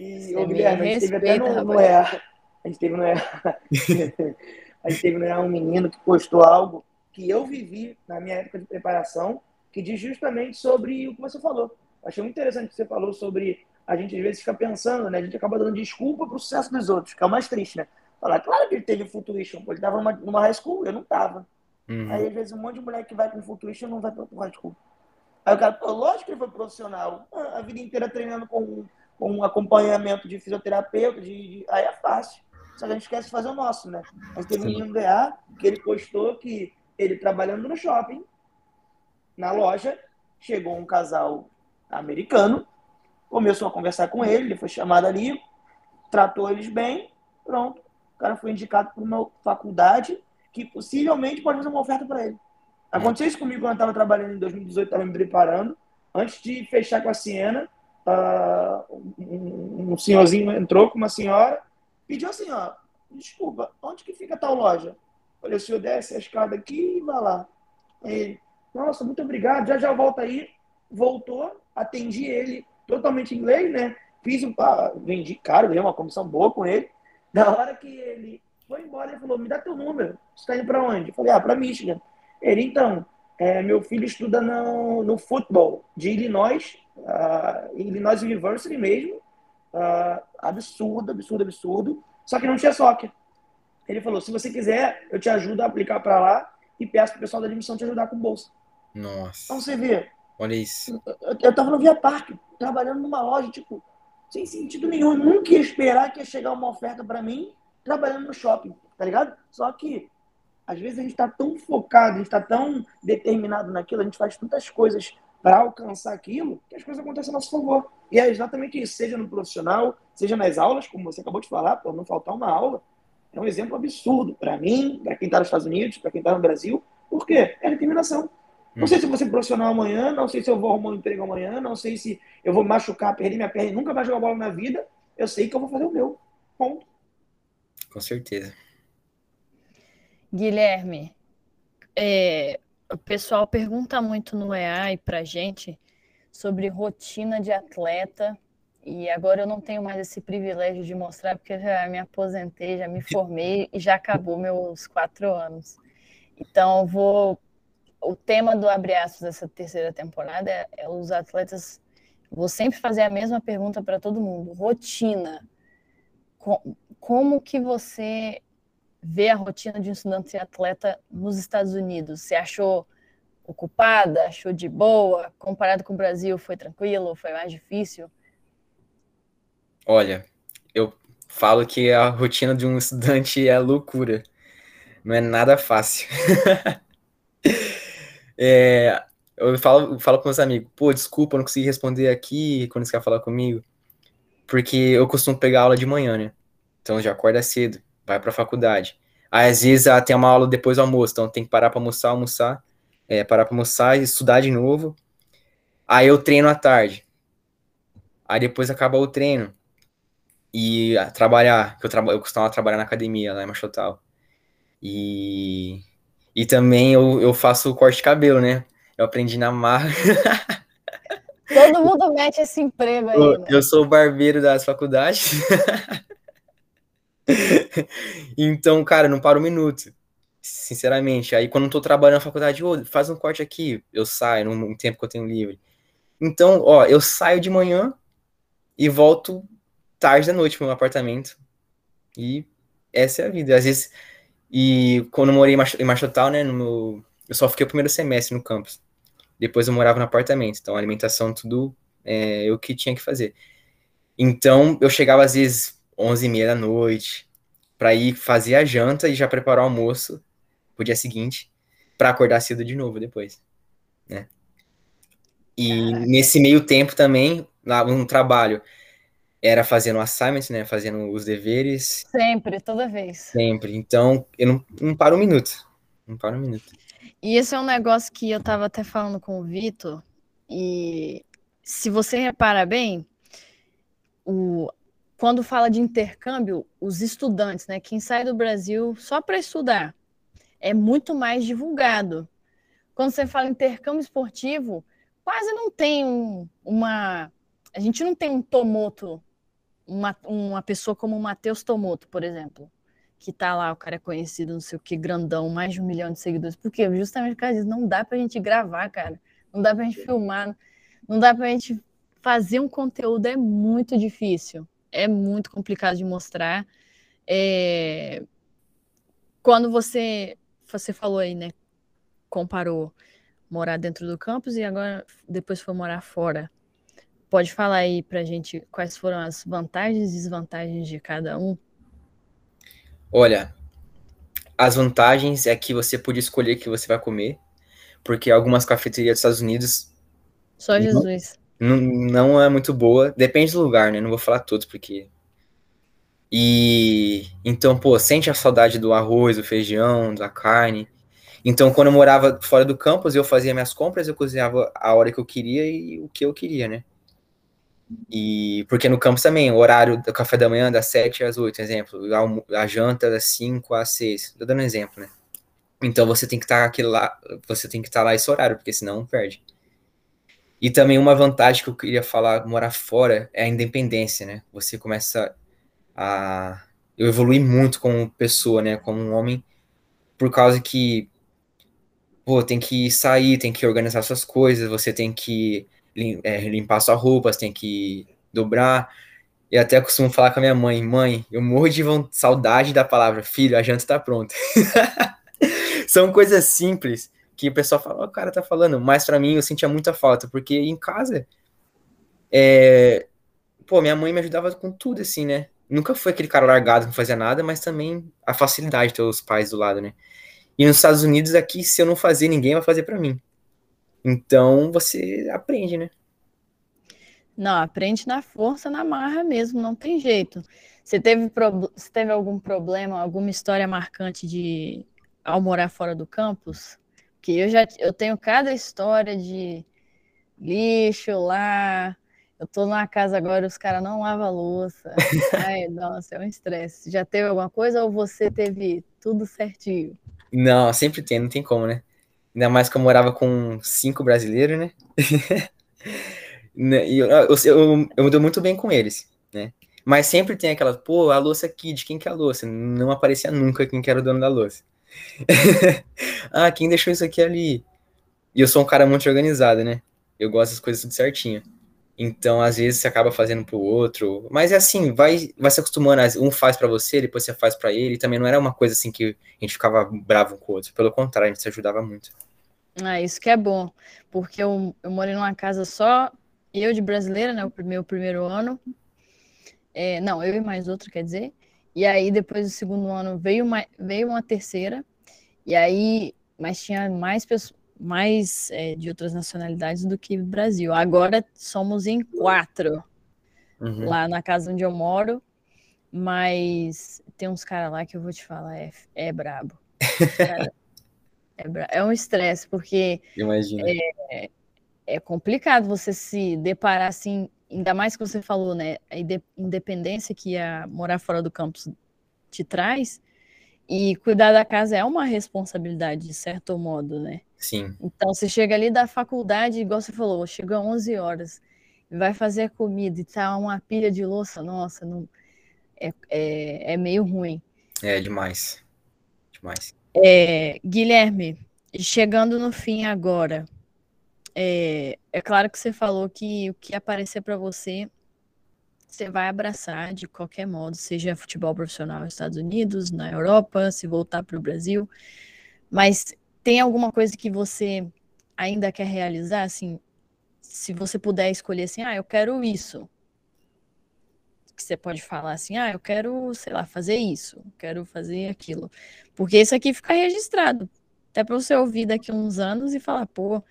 E, ô, Guilherme, a gente teve até no, no EA. A gente teve no EA. a gente teve no EA um menino que postou algo que eu vivi na minha época de preparação que diz justamente sobre o que você falou. Achei muito interessante o que você falou sobre a gente às vezes fica pensando, né? A gente acaba dando desculpa pro sucesso dos outros, que é o mais triste, né? Falar, claro que ele teve Full Tuition, ele tava numa, numa high school, eu não tava. Uhum. Aí às vezes um monte de moleque que vai com Full Tuition não vai pro high school. Aí o cara, pô, lógico que ele foi profissional, a vida inteira treinando com, com um acompanhamento de fisioterapeuta, de, de, aí é fácil. Só que a gente esquece de fazer o nosso, né? Mas teve um menino ganhar que ele postou que ele trabalhando no shopping, na loja, chegou um casal americano, começou a conversar com ele, ele foi chamado ali, tratou eles bem, pronto. O cara foi indicado para uma faculdade que possivelmente pode fazer uma oferta para ele. Aconteceu isso comigo quando eu estava trabalhando em 2018, estava me preparando. Antes de fechar com a Siena, uh, um, um, senhorzinho entrou com uma senhora, pediu assim, ó, desculpa, onde que fica tal loja? Falei, o senhor desce a escada aqui e vai lá. Ele, nossa, muito obrigado, já já volta aí. Voltou, atendi ele totalmente em inglês, né? Fiz um. Ah, vendi caro, ganhei uma comissão boa com ele. Na hora que ele foi embora, ele falou: Me dá teu número. Você está indo para onde? Eu falei: Ah, para Michigan. Ele, então, é, meu filho estuda no, no futebol de Illinois, uh, Illinois University mesmo. Uh, absurdo, absurdo, absurdo. Só que não tinha soccer. Ele falou: se você quiser, eu te ajudo a aplicar para lá e peço para o pessoal da admissão te ajudar com bolsa. Nossa. Então você vê. Olha isso. Eu, eu tava no Via Parque, trabalhando numa loja, tipo, sem sentido nenhum. Eu nunca ia esperar que ia chegar uma oferta para mim trabalhando no shopping, tá ligado? Só que, às vezes, a gente tá tão focado, a gente tá tão determinado naquilo, a gente faz tantas coisas para alcançar aquilo, que as coisas acontecem a nosso favor. E é exatamente isso, seja no profissional, seja nas aulas, como você acabou de falar, por não faltar uma aula. É um exemplo absurdo para mim, para quem está nos Estados Unidos, para quem está no Brasil. Por quê? É determinação. Não sei se eu vou ser profissional amanhã, não sei se eu vou arrumar um emprego amanhã, não sei se eu vou machucar, perder minha perna e nunca mais jogar bola na vida. Eu sei que eu vou fazer o meu. Ponto. Com certeza. Guilherme, é, o pessoal pergunta muito no EA e pra gente sobre rotina de atleta. E agora eu não tenho mais esse privilégio de mostrar, porque eu já me aposentei, já me formei e já acabou meus quatro anos. Então, eu vou o tema do Abre Aspas dessa terceira temporada é, é os atletas. Vou sempre fazer a mesma pergunta para todo mundo. Rotina. Com, como que você vê a rotina de um estudante atleta nos Estados Unidos? Você achou ocupada? Achou de boa? Comparado com o Brasil, foi tranquilo? Foi mais difícil? Olha, eu falo que a rotina de um estudante é loucura. Não é nada fácil. É, eu falo, falo com meus amigos, pô, desculpa, eu não consegui responder aqui quando você quer falar comigo. Porque eu costumo pegar aula de manhã, né? Então já acorda cedo, vai pra faculdade. Aí às vezes ah, tem uma aula depois do almoço, então tem que parar pra almoçar, almoçar, é, parar pra almoçar e estudar de novo. Aí eu treino à tarde. Aí depois acaba o treino. E a, trabalhar, que eu, tra eu costumava trabalhar na academia lá em Machotal. E e também eu, eu faço corte de cabelo, né? Eu aprendi na marra. Todo mundo mete esse emprego aí. Eu, né? eu sou barbeiro das faculdades. então, cara, não paro um minuto. Sinceramente. Aí quando eu tô trabalhando na faculdade, oh, faz um corte aqui. Eu saio num tempo que eu tenho livre. Então, ó, eu saio de manhã e volto tarde da noite pro meu apartamento. E essa é a vida. Às vezes e quando eu morei em Machotal, né, meu, eu só fiquei o primeiro semestre no campus. Depois eu morava no apartamento, então alimentação, tudo é, eu que tinha que fazer. Então eu chegava às vezes 11 e meia da noite para ir fazer a janta e já preparar o almoço pro dia seguinte para acordar cedo de novo depois, né? E nesse meio tempo também, lá no trabalho, era fazendo assignment, né? Fazendo os deveres. Sempre, toda vez. Sempre. Então, eu não, não paro um minuto. Não paro um minuto. E esse é um negócio que eu tava até falando com o Vitor. E se você repara bem, o, quando fala de intercâmbio, os estudantes, né? Quem sai do Brasil só para estudar, é muito mais divulgado. Quando você fala intercâmbio esportivo, quase não tem um, uma. A gente não tem um tomoto, uma, uma pessoa como o Matheus Tomoto, por exemplo, que tá lá, o cara é conhecido, não sei o que, grandão, mais de um milhão de seguidores. Porque justamente por causa disso, não dá pra gente gravar, cara. Não dá pra gente filmar, não dá pra gente fazer um conteúdo, é muito difícil. É muito complicado de mostrar. É... Quando você você falou aí, né? Comparou morar dentro do campus e agora depois foi morar fora. Pode falar aí pra gente quais foram as vantagens e desvantagens de cada um? Olha, as vantagens é que você pode escolher o que você vai comer, porque algumas cafeterias dos Estados Unidos. Só Jesus. Não, não é muito boa. Depende do lugar, né? Não vou falar todos, porque e então, pô, sente a saudade do arroz, do feijão, da carne. Então, quando eu morava fora do campus, eu fazia minhas compras, eu cozinhava a hora que eu queria e o que eu queria, né? E porque no campus também, o horário do café da manhã das 7 às 8, exemplo, a, a janta das 5 às 6. Tô dando um exemplo, né? Então você tem que estar tá aqui lá, você tem que estar tá lá esse horário, porque senão perde. E também uma vantagem que eu queria falar, morar fora, é a independência, né? Você começa a eu evolui muito como pessoa, né, como um homem, por causa que pô, tem que sair, tem que organizar suas coisas, você tem que é, limpar suas roupas, tem que dobrar. E até costumo falar com a minha mãe, mãe, eu morro de saudade da palavra, filho, a janta está pronta. São coisas simples que o pessoal fala, o cara tá falando, mas para mim eu sentia muita falta, porque em casa, é... pô, minha mãe me ajudava com tudo, assim, né? nunca foi aquele cara largado que não fazia nada, mas também a facilidade de ter os pais do lado, né? E nos Estados Unidos, aqui, se eu não fazer, ninguém vai fazer para mim. Então, você aprende, né? Não, aprende na força, na marra mesmo, não tem jeito. Você teve, pro... você teve algum problema, alguma história marcante de ao morar fora do campus? Que eu já eu tenho cada história de lixo lá, eu tô numa casa agora, os caras não lavam louça. Ai, nossa, é um estresse. Já teve alguma coisa ou você teve tudo certinho? Não, sempre tem, não tem como, né? Ainda mais que eu morava com cinco brasileiros, né? né e eu, eu, eu, eu me dou muito bem com eles, né? Mas sempre tem aquela, pô, a louça aqui, de quem que é a louça? Não aparecia nunca quem que era o dono da louça. ah, quem deixou isso aqui ali? E eu sou um cara muito organizado, né? Eu gosto das coisas tudo certinho. Então, às vezes, você acaba fazendo pro outro. Mas é assim, vai, vai se acostumando. Um faz para você, depois você faz para ele. E também não era uma coisa assim que a gente ficava bravo com o outro. Pelo contrário, a gente se ajudava muito. Ah, isso que é bom. Porque eu, eu morei numa casa só, eu de brasileira, né? O meu primeiro ano. É, não, eu e mais outra, quer dizer. E aí, depois do segundo ano, veio uma, veio uma terceira. E aí, mas tinha mais pessoas mais é, de outras nacionalidades do que Brasil. Agora somos em quatro uhum. lá na casa onde eu moro, mas tem uns caras lá que eu vou te falar, é, é brabo. É, é, um estresse, porque é, é, complicado você se deparar assim, ainda mais que você falou, né? A independência que a morar fora do campus te traz, e cuidar da casa é uma responsabilidade, de certo modo, né? Sim. Então, você chega ali da faculdade, igual você falou, chega às 11 horas, vai fazer a comida e tá uma pilha de louça, nossa, não, é, é, é meio ruim. É demais. Demais. É, Guilherme, chegando no fim agora, é, é claro que você falou que o que aparecer para você, você vai abraçar de qualquer modo, seja futebol profissional nos Estados Unidos, na Europa, se voltar para o Brasil, mas tem alguma coisa que você ainda quer realizar? Assim, se você puder escolher assim, ah, eu quero isso. Que você pode falar assim, ah, eu quero, sei lá, fazer isso, quero fazer aquilo. Porque isso aqui fica registrado. Até para você ouvir daqui a uns anos e falar, pô,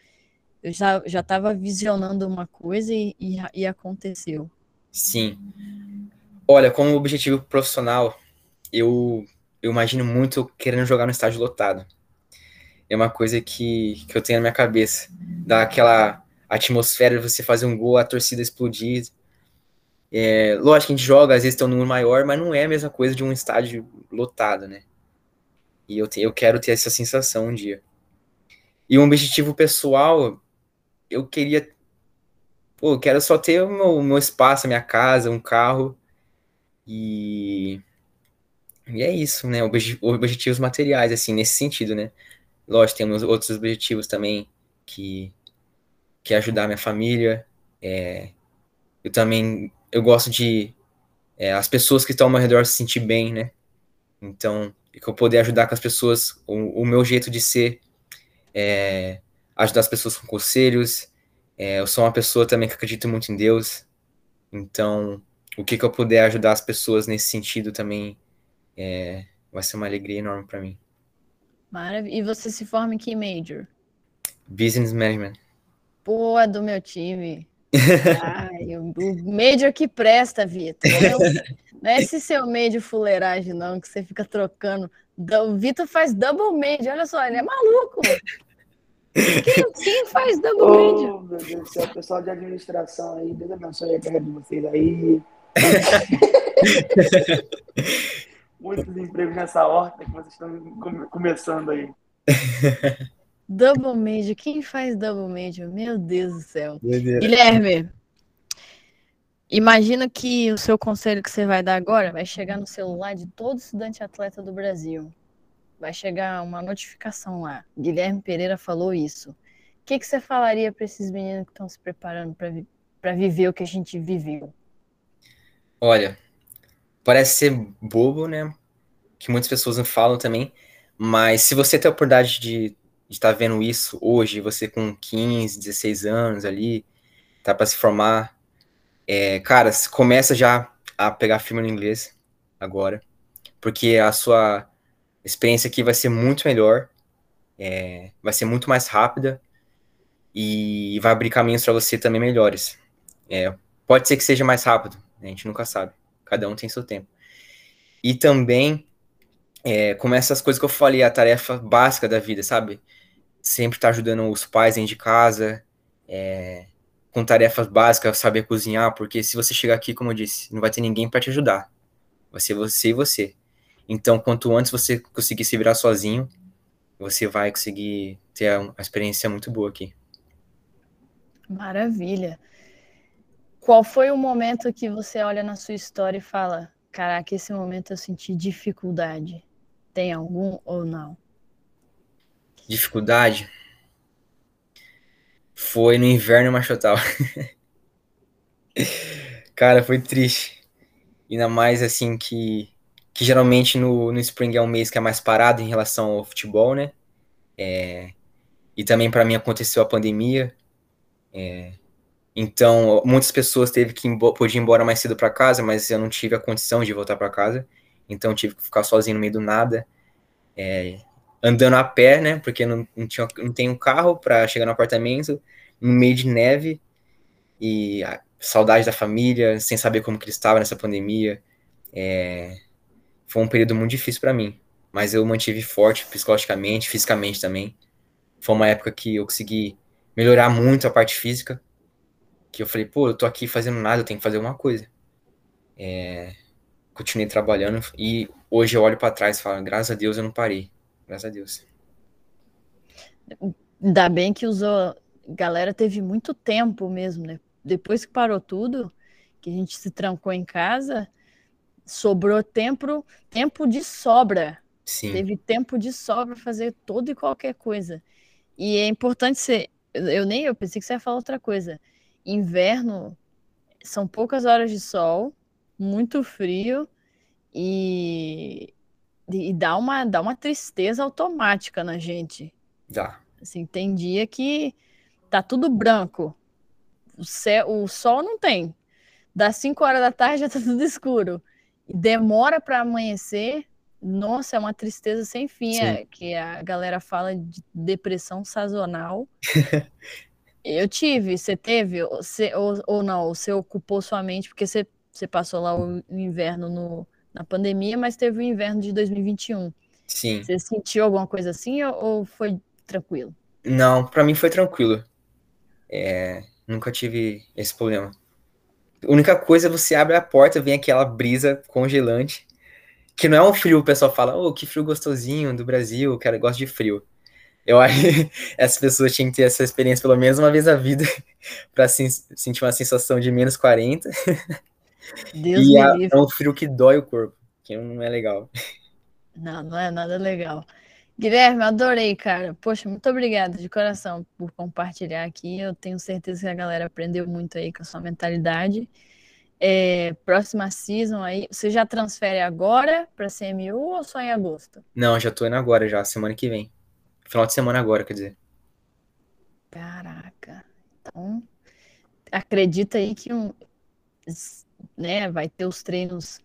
eu já, já tava visionando uma coisa e, e, e aconteceu. Sim. Olha, como objetivo profissional, eu, eu imagino muito querendo jogar no estádio lotado. É uma coisa que, que eu tenho na minha cabeça. Dar aquela atmosfera de você fazer um gol, a torcida explodir. É, lógico que a gente joga, às vezes tem um número maior, mas não é a mesma coisa de um estádio lotado, né? E eu, te, eu quero ter essa sensação um dia. E um objetivo pessoal, eu queria pô, eu quero só ter o meu, meu espaço, a minha casa, um carro. E, e é isso, né? Objetivos materiais, assim, nesse sentido, né? Lógico, temos outros objetivos também, que, que é ajudar minha família. É, eu também, eu gosto de é, as pessoas que estão ao meu redor se sentir bem, né? Então, que eu poder ajudar com as pessoas, o, o meu jeito de ser, é, ajudar as pessoas com conselhos, é, eu sou uma pessoa também que acredita muito em Deus, então o que, que eu puder ajudar as pessoas nesse sentido também é, vai ser uma alegria enorme para mim. Maravilha. E você se forma em que major? Business Management. Pô, é do meu time. Ai, o, o major que presta, Vitor. Não é esse seu major fuleiragem, não, que você fica trocando. O Vitor faz double major, olha só, ele é maluco. Quem, quem faz double oh, major? Meu Deus do céu, pessoal de administração aí, Deus abençoe a carreira de vocês aí. Muitos empregos nessa horta que vocês estão começando aí. Double major, quem faz double major? Meu Deus do céu. Guilherme, imagina que o seu conselho que você vai dar agora vai chegar no celular de todo estudante atleta do Brasil vai chegar uma notificação lá. Guilherme Pereira falou isso. O que, que você falaria para esses meninos que estão se preparando para vi viver o que a gente viveu? Olha, parece ser bobo, né? Que muitas pessoas não falam também. Mas se você tem a oportunidade de estar tá vendo isso hoje, você com 15, 16 anos ali, tá para se formar, é, cara, começa já a pegar firma no inglês agora, porque a sua experiência aqui vai ser muito melhor, é, vai ser muito mais rápida e vai abrir caminhos para você também melhores. É, pode ser que seja mais rápido, a gente nunca sabe. Cada um tem seu tempo. E também, é, como essas coisas que eu falei, a tarefa básica da vida, sabe? Sempre estar tá ajudando os pais dentro de casa, é, com tarefas básicas, saber cozinhar, porque se você chegar aqui, como eu disse, não vai ter ninguém para te ajudar. Vai ser você e você. Então, quanto antes você conseguir se virar sozinho, você vai conseguir ter uma experiência muito boa aqui. Maravilha. Qual foi o momento que você olha na sua história e fala: Caraca, esse momento eu senti dificuldade? Tem algum ou não? Dificuldade? Foi no inverno machotal. Cara, foi triste. Ainda mais assim que que geralmente no, no Spring é um mês que é mais parado em relação ao futebol, né? É, e também para mim aconteceu a pandemia. É, então, muitas pessoas teve que poder ir embora mais cedo para casa, mas eu não tive a condição de voltar para casa. Então, tive que ficar sozinho no meio do nada, é, andando a pé, né? Porque não, não, tinha, não tenho carro para chegar no apartamento, no meio de neve e a saudade da família, sem saber como que eles estavam nessa pandemia. É, foi um período muito difícil para mim, mas eu mantive forte psicologicamente, fisicamente também. Foi uma época que eu consegui melhorar muito a parte física, que eu falei, pô, eu tô aqui fazendo nada, eu tenho que fazer alguma coisa. É, continuei trabalhando e hoje eu olho para trás e falo, graças a Deus eu não parei, graças a Deus. Ainda bem que usou, galera teve muito tempo mesmo, né? Depois que parou tudo, que a gente se trancou em casa, sobrou tempo, tempo de sobra. Sim. Teve tempo de sobra fazer toda e qualquer coisa. E é importante ser. Eu nem eu pensei que você ia falar outra coisa. Inverno são poucas horas de sol, muito frio e, e dá, uma, dá uma tristeza automática na gente. Tá. Assim, tem dia que tá tudo branco. O, céu, o sol não tem. Das 5 horas da tarde já tá tudo escuro. Demora para amanhecer. Nossa, é uma tristeza sem fim. É, que a galera fala de depressão sazonal. Eu tive, você teve, você, ou, ou não, você ocupou sua mente, porque você, você passou lá o inverno no, na pandemia, mas teve o inverno de 2021. Sim. Você sentiu alguma coisa assim ou, foi tranquilo? Não, para mim foi tranquilo. É, nunca tive esse problema. A única coisa, você abre a porta, vem aquela brisa congelante, que não é um frio, o pessoal fala, oh, que frio gostosinho do Brasil, cara, gosto de frio. Eu acho que essas pessoas tinham que ter essa experiência pelo menos uma vez na vida para sentir uma sensação de menos 40. Deus e é, é um frio que dói o corpo, que não é legal. Não, não é nada legal. Guilherme, adorei, cara. Poxa, muito obrigada de coração por compartilhar aqui. Eu tenho certeza que a galera aprendeu muito aí com a sua mentalidade. É, próxima season aí, você já transfere agora para CMU ou só em agosto? Não, já tô indo agora já, semana que vem. Final de semana agora, quer dizer. Caraca. Então, acredita aí que um, né, vai ter os treinos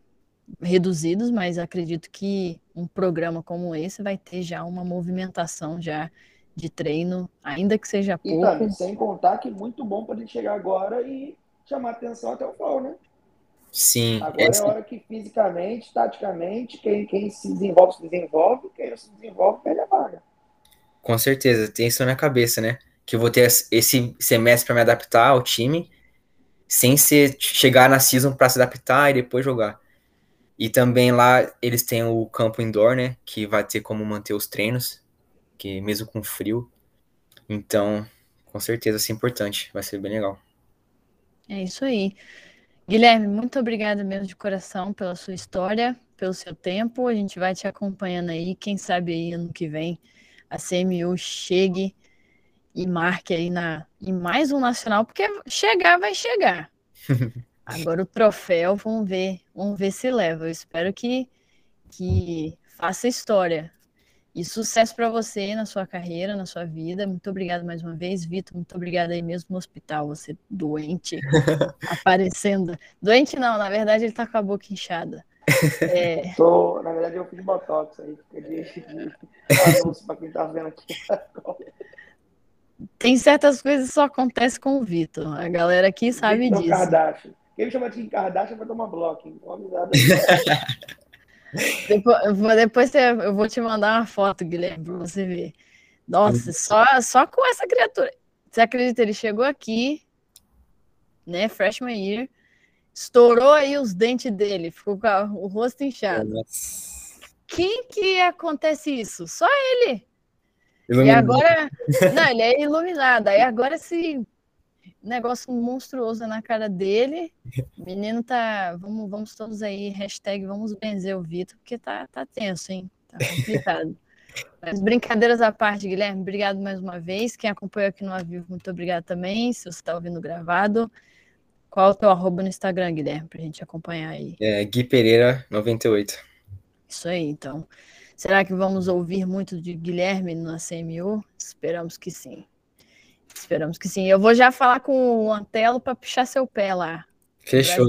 reduzidos, mas acredito que um programa como esse vai ter já uma movimentação já de treino, ainda que seja pouco. E também, sem contar que muito bom para ele chegar agora e chamar atenção até o fall, né? Sim. Agora essa... é hora que fisicamente, taticamente, quem, quem se desenvolve, se desenvolve, quem não se desenvolve, perde a vaga. Com certeza, tem isso na minha cabeça, né? Que eu vou ter esse semestre para me adaptar ao time, sem ser chegar na season para se adaptar e depois jogar. E também lá eles têm o campo indoor, né? Que vai ter como manter os treinos, que mesmo com frio. Então, com certeza, isso é importante. Vai ser bem legal. É isso aí. Guilherme, muito obrigada mesmo de coração pela sua história, pelo seu tempo. A gente vai te acompanhando aí. Quem sabe aí ano que vem a CMU chegue e marque aí na, em mais um nacional, porque chegar vai chegar. Agora o troféu, vamos ver, vamos ver se leva. Eu espero que, que faça história. E sucesso para você na sua carreira, na sua vida. Muito obrigado mais uma vez, Vitor. Muito obrigado aí mesmo no hospital, você doente, aparecendo. Doente não, na verdade ele tá com a boca inchada. É... Tô, na verdade, eu fiz botox aí, de, de anúncio para quem tá vendo aqui. Tem certas coisas que só acontecem com o Vitor. A galera aqui sabe Victor disso. Kardashian. Quem chama de Kardashian vai tomar bloco. Então, depois, depois eu vou te mandar uma foto, Guilherme, para você ver. Nossa, só, só com essa criatura. Você acredita? Ele chegou aqui, né? Freshman year Estourou aí os dentes dele, ficou com o rosto inchado. Nossa. Quem que acontece isso? Só ele. Iluminado. E agora. Não, ele é iluminado. Aí agora esse negócio monstruoso na cara dele. Menino tá. Vamos, vamos todos aí, hashtag vamos benzer o Vitor, porque tá, tá tenso, hein? Tá complicado. Mas brincadeiras à parte, Guilherme, obrigado mais uma vez. Quem acompanhou aqui no Avivo, muito obrigado também. Se você está ouvindo gravado. Qual é o teu arroba no Instagram, Guilherme, pra gente acompanhar aí? É Gui Pereira 98. Isso aí, então. Será que vamos ouvir muito de Guilherme na CMU? Esperamos que sim. Esperamos que sim. Eu vou já falar com o Antelo para puxar seu pé lá. Fechou.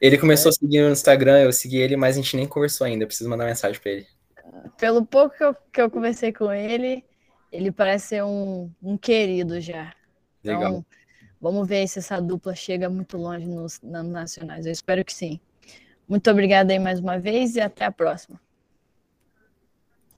Ele começou a seguir no Instagram, eu segui ele, mas a gente nem conversou ainda. Eu preciso mandar mensagem para ele. Pelo pouco que eu, que eu conversei com ele, ele parece ser um, um querido já. Então, Legal. Vamos ver se essa dupla chega muito longe nos, nos nacionais. Eu espero que sim. Muito obrigada aí mais uma vez e até a próxima.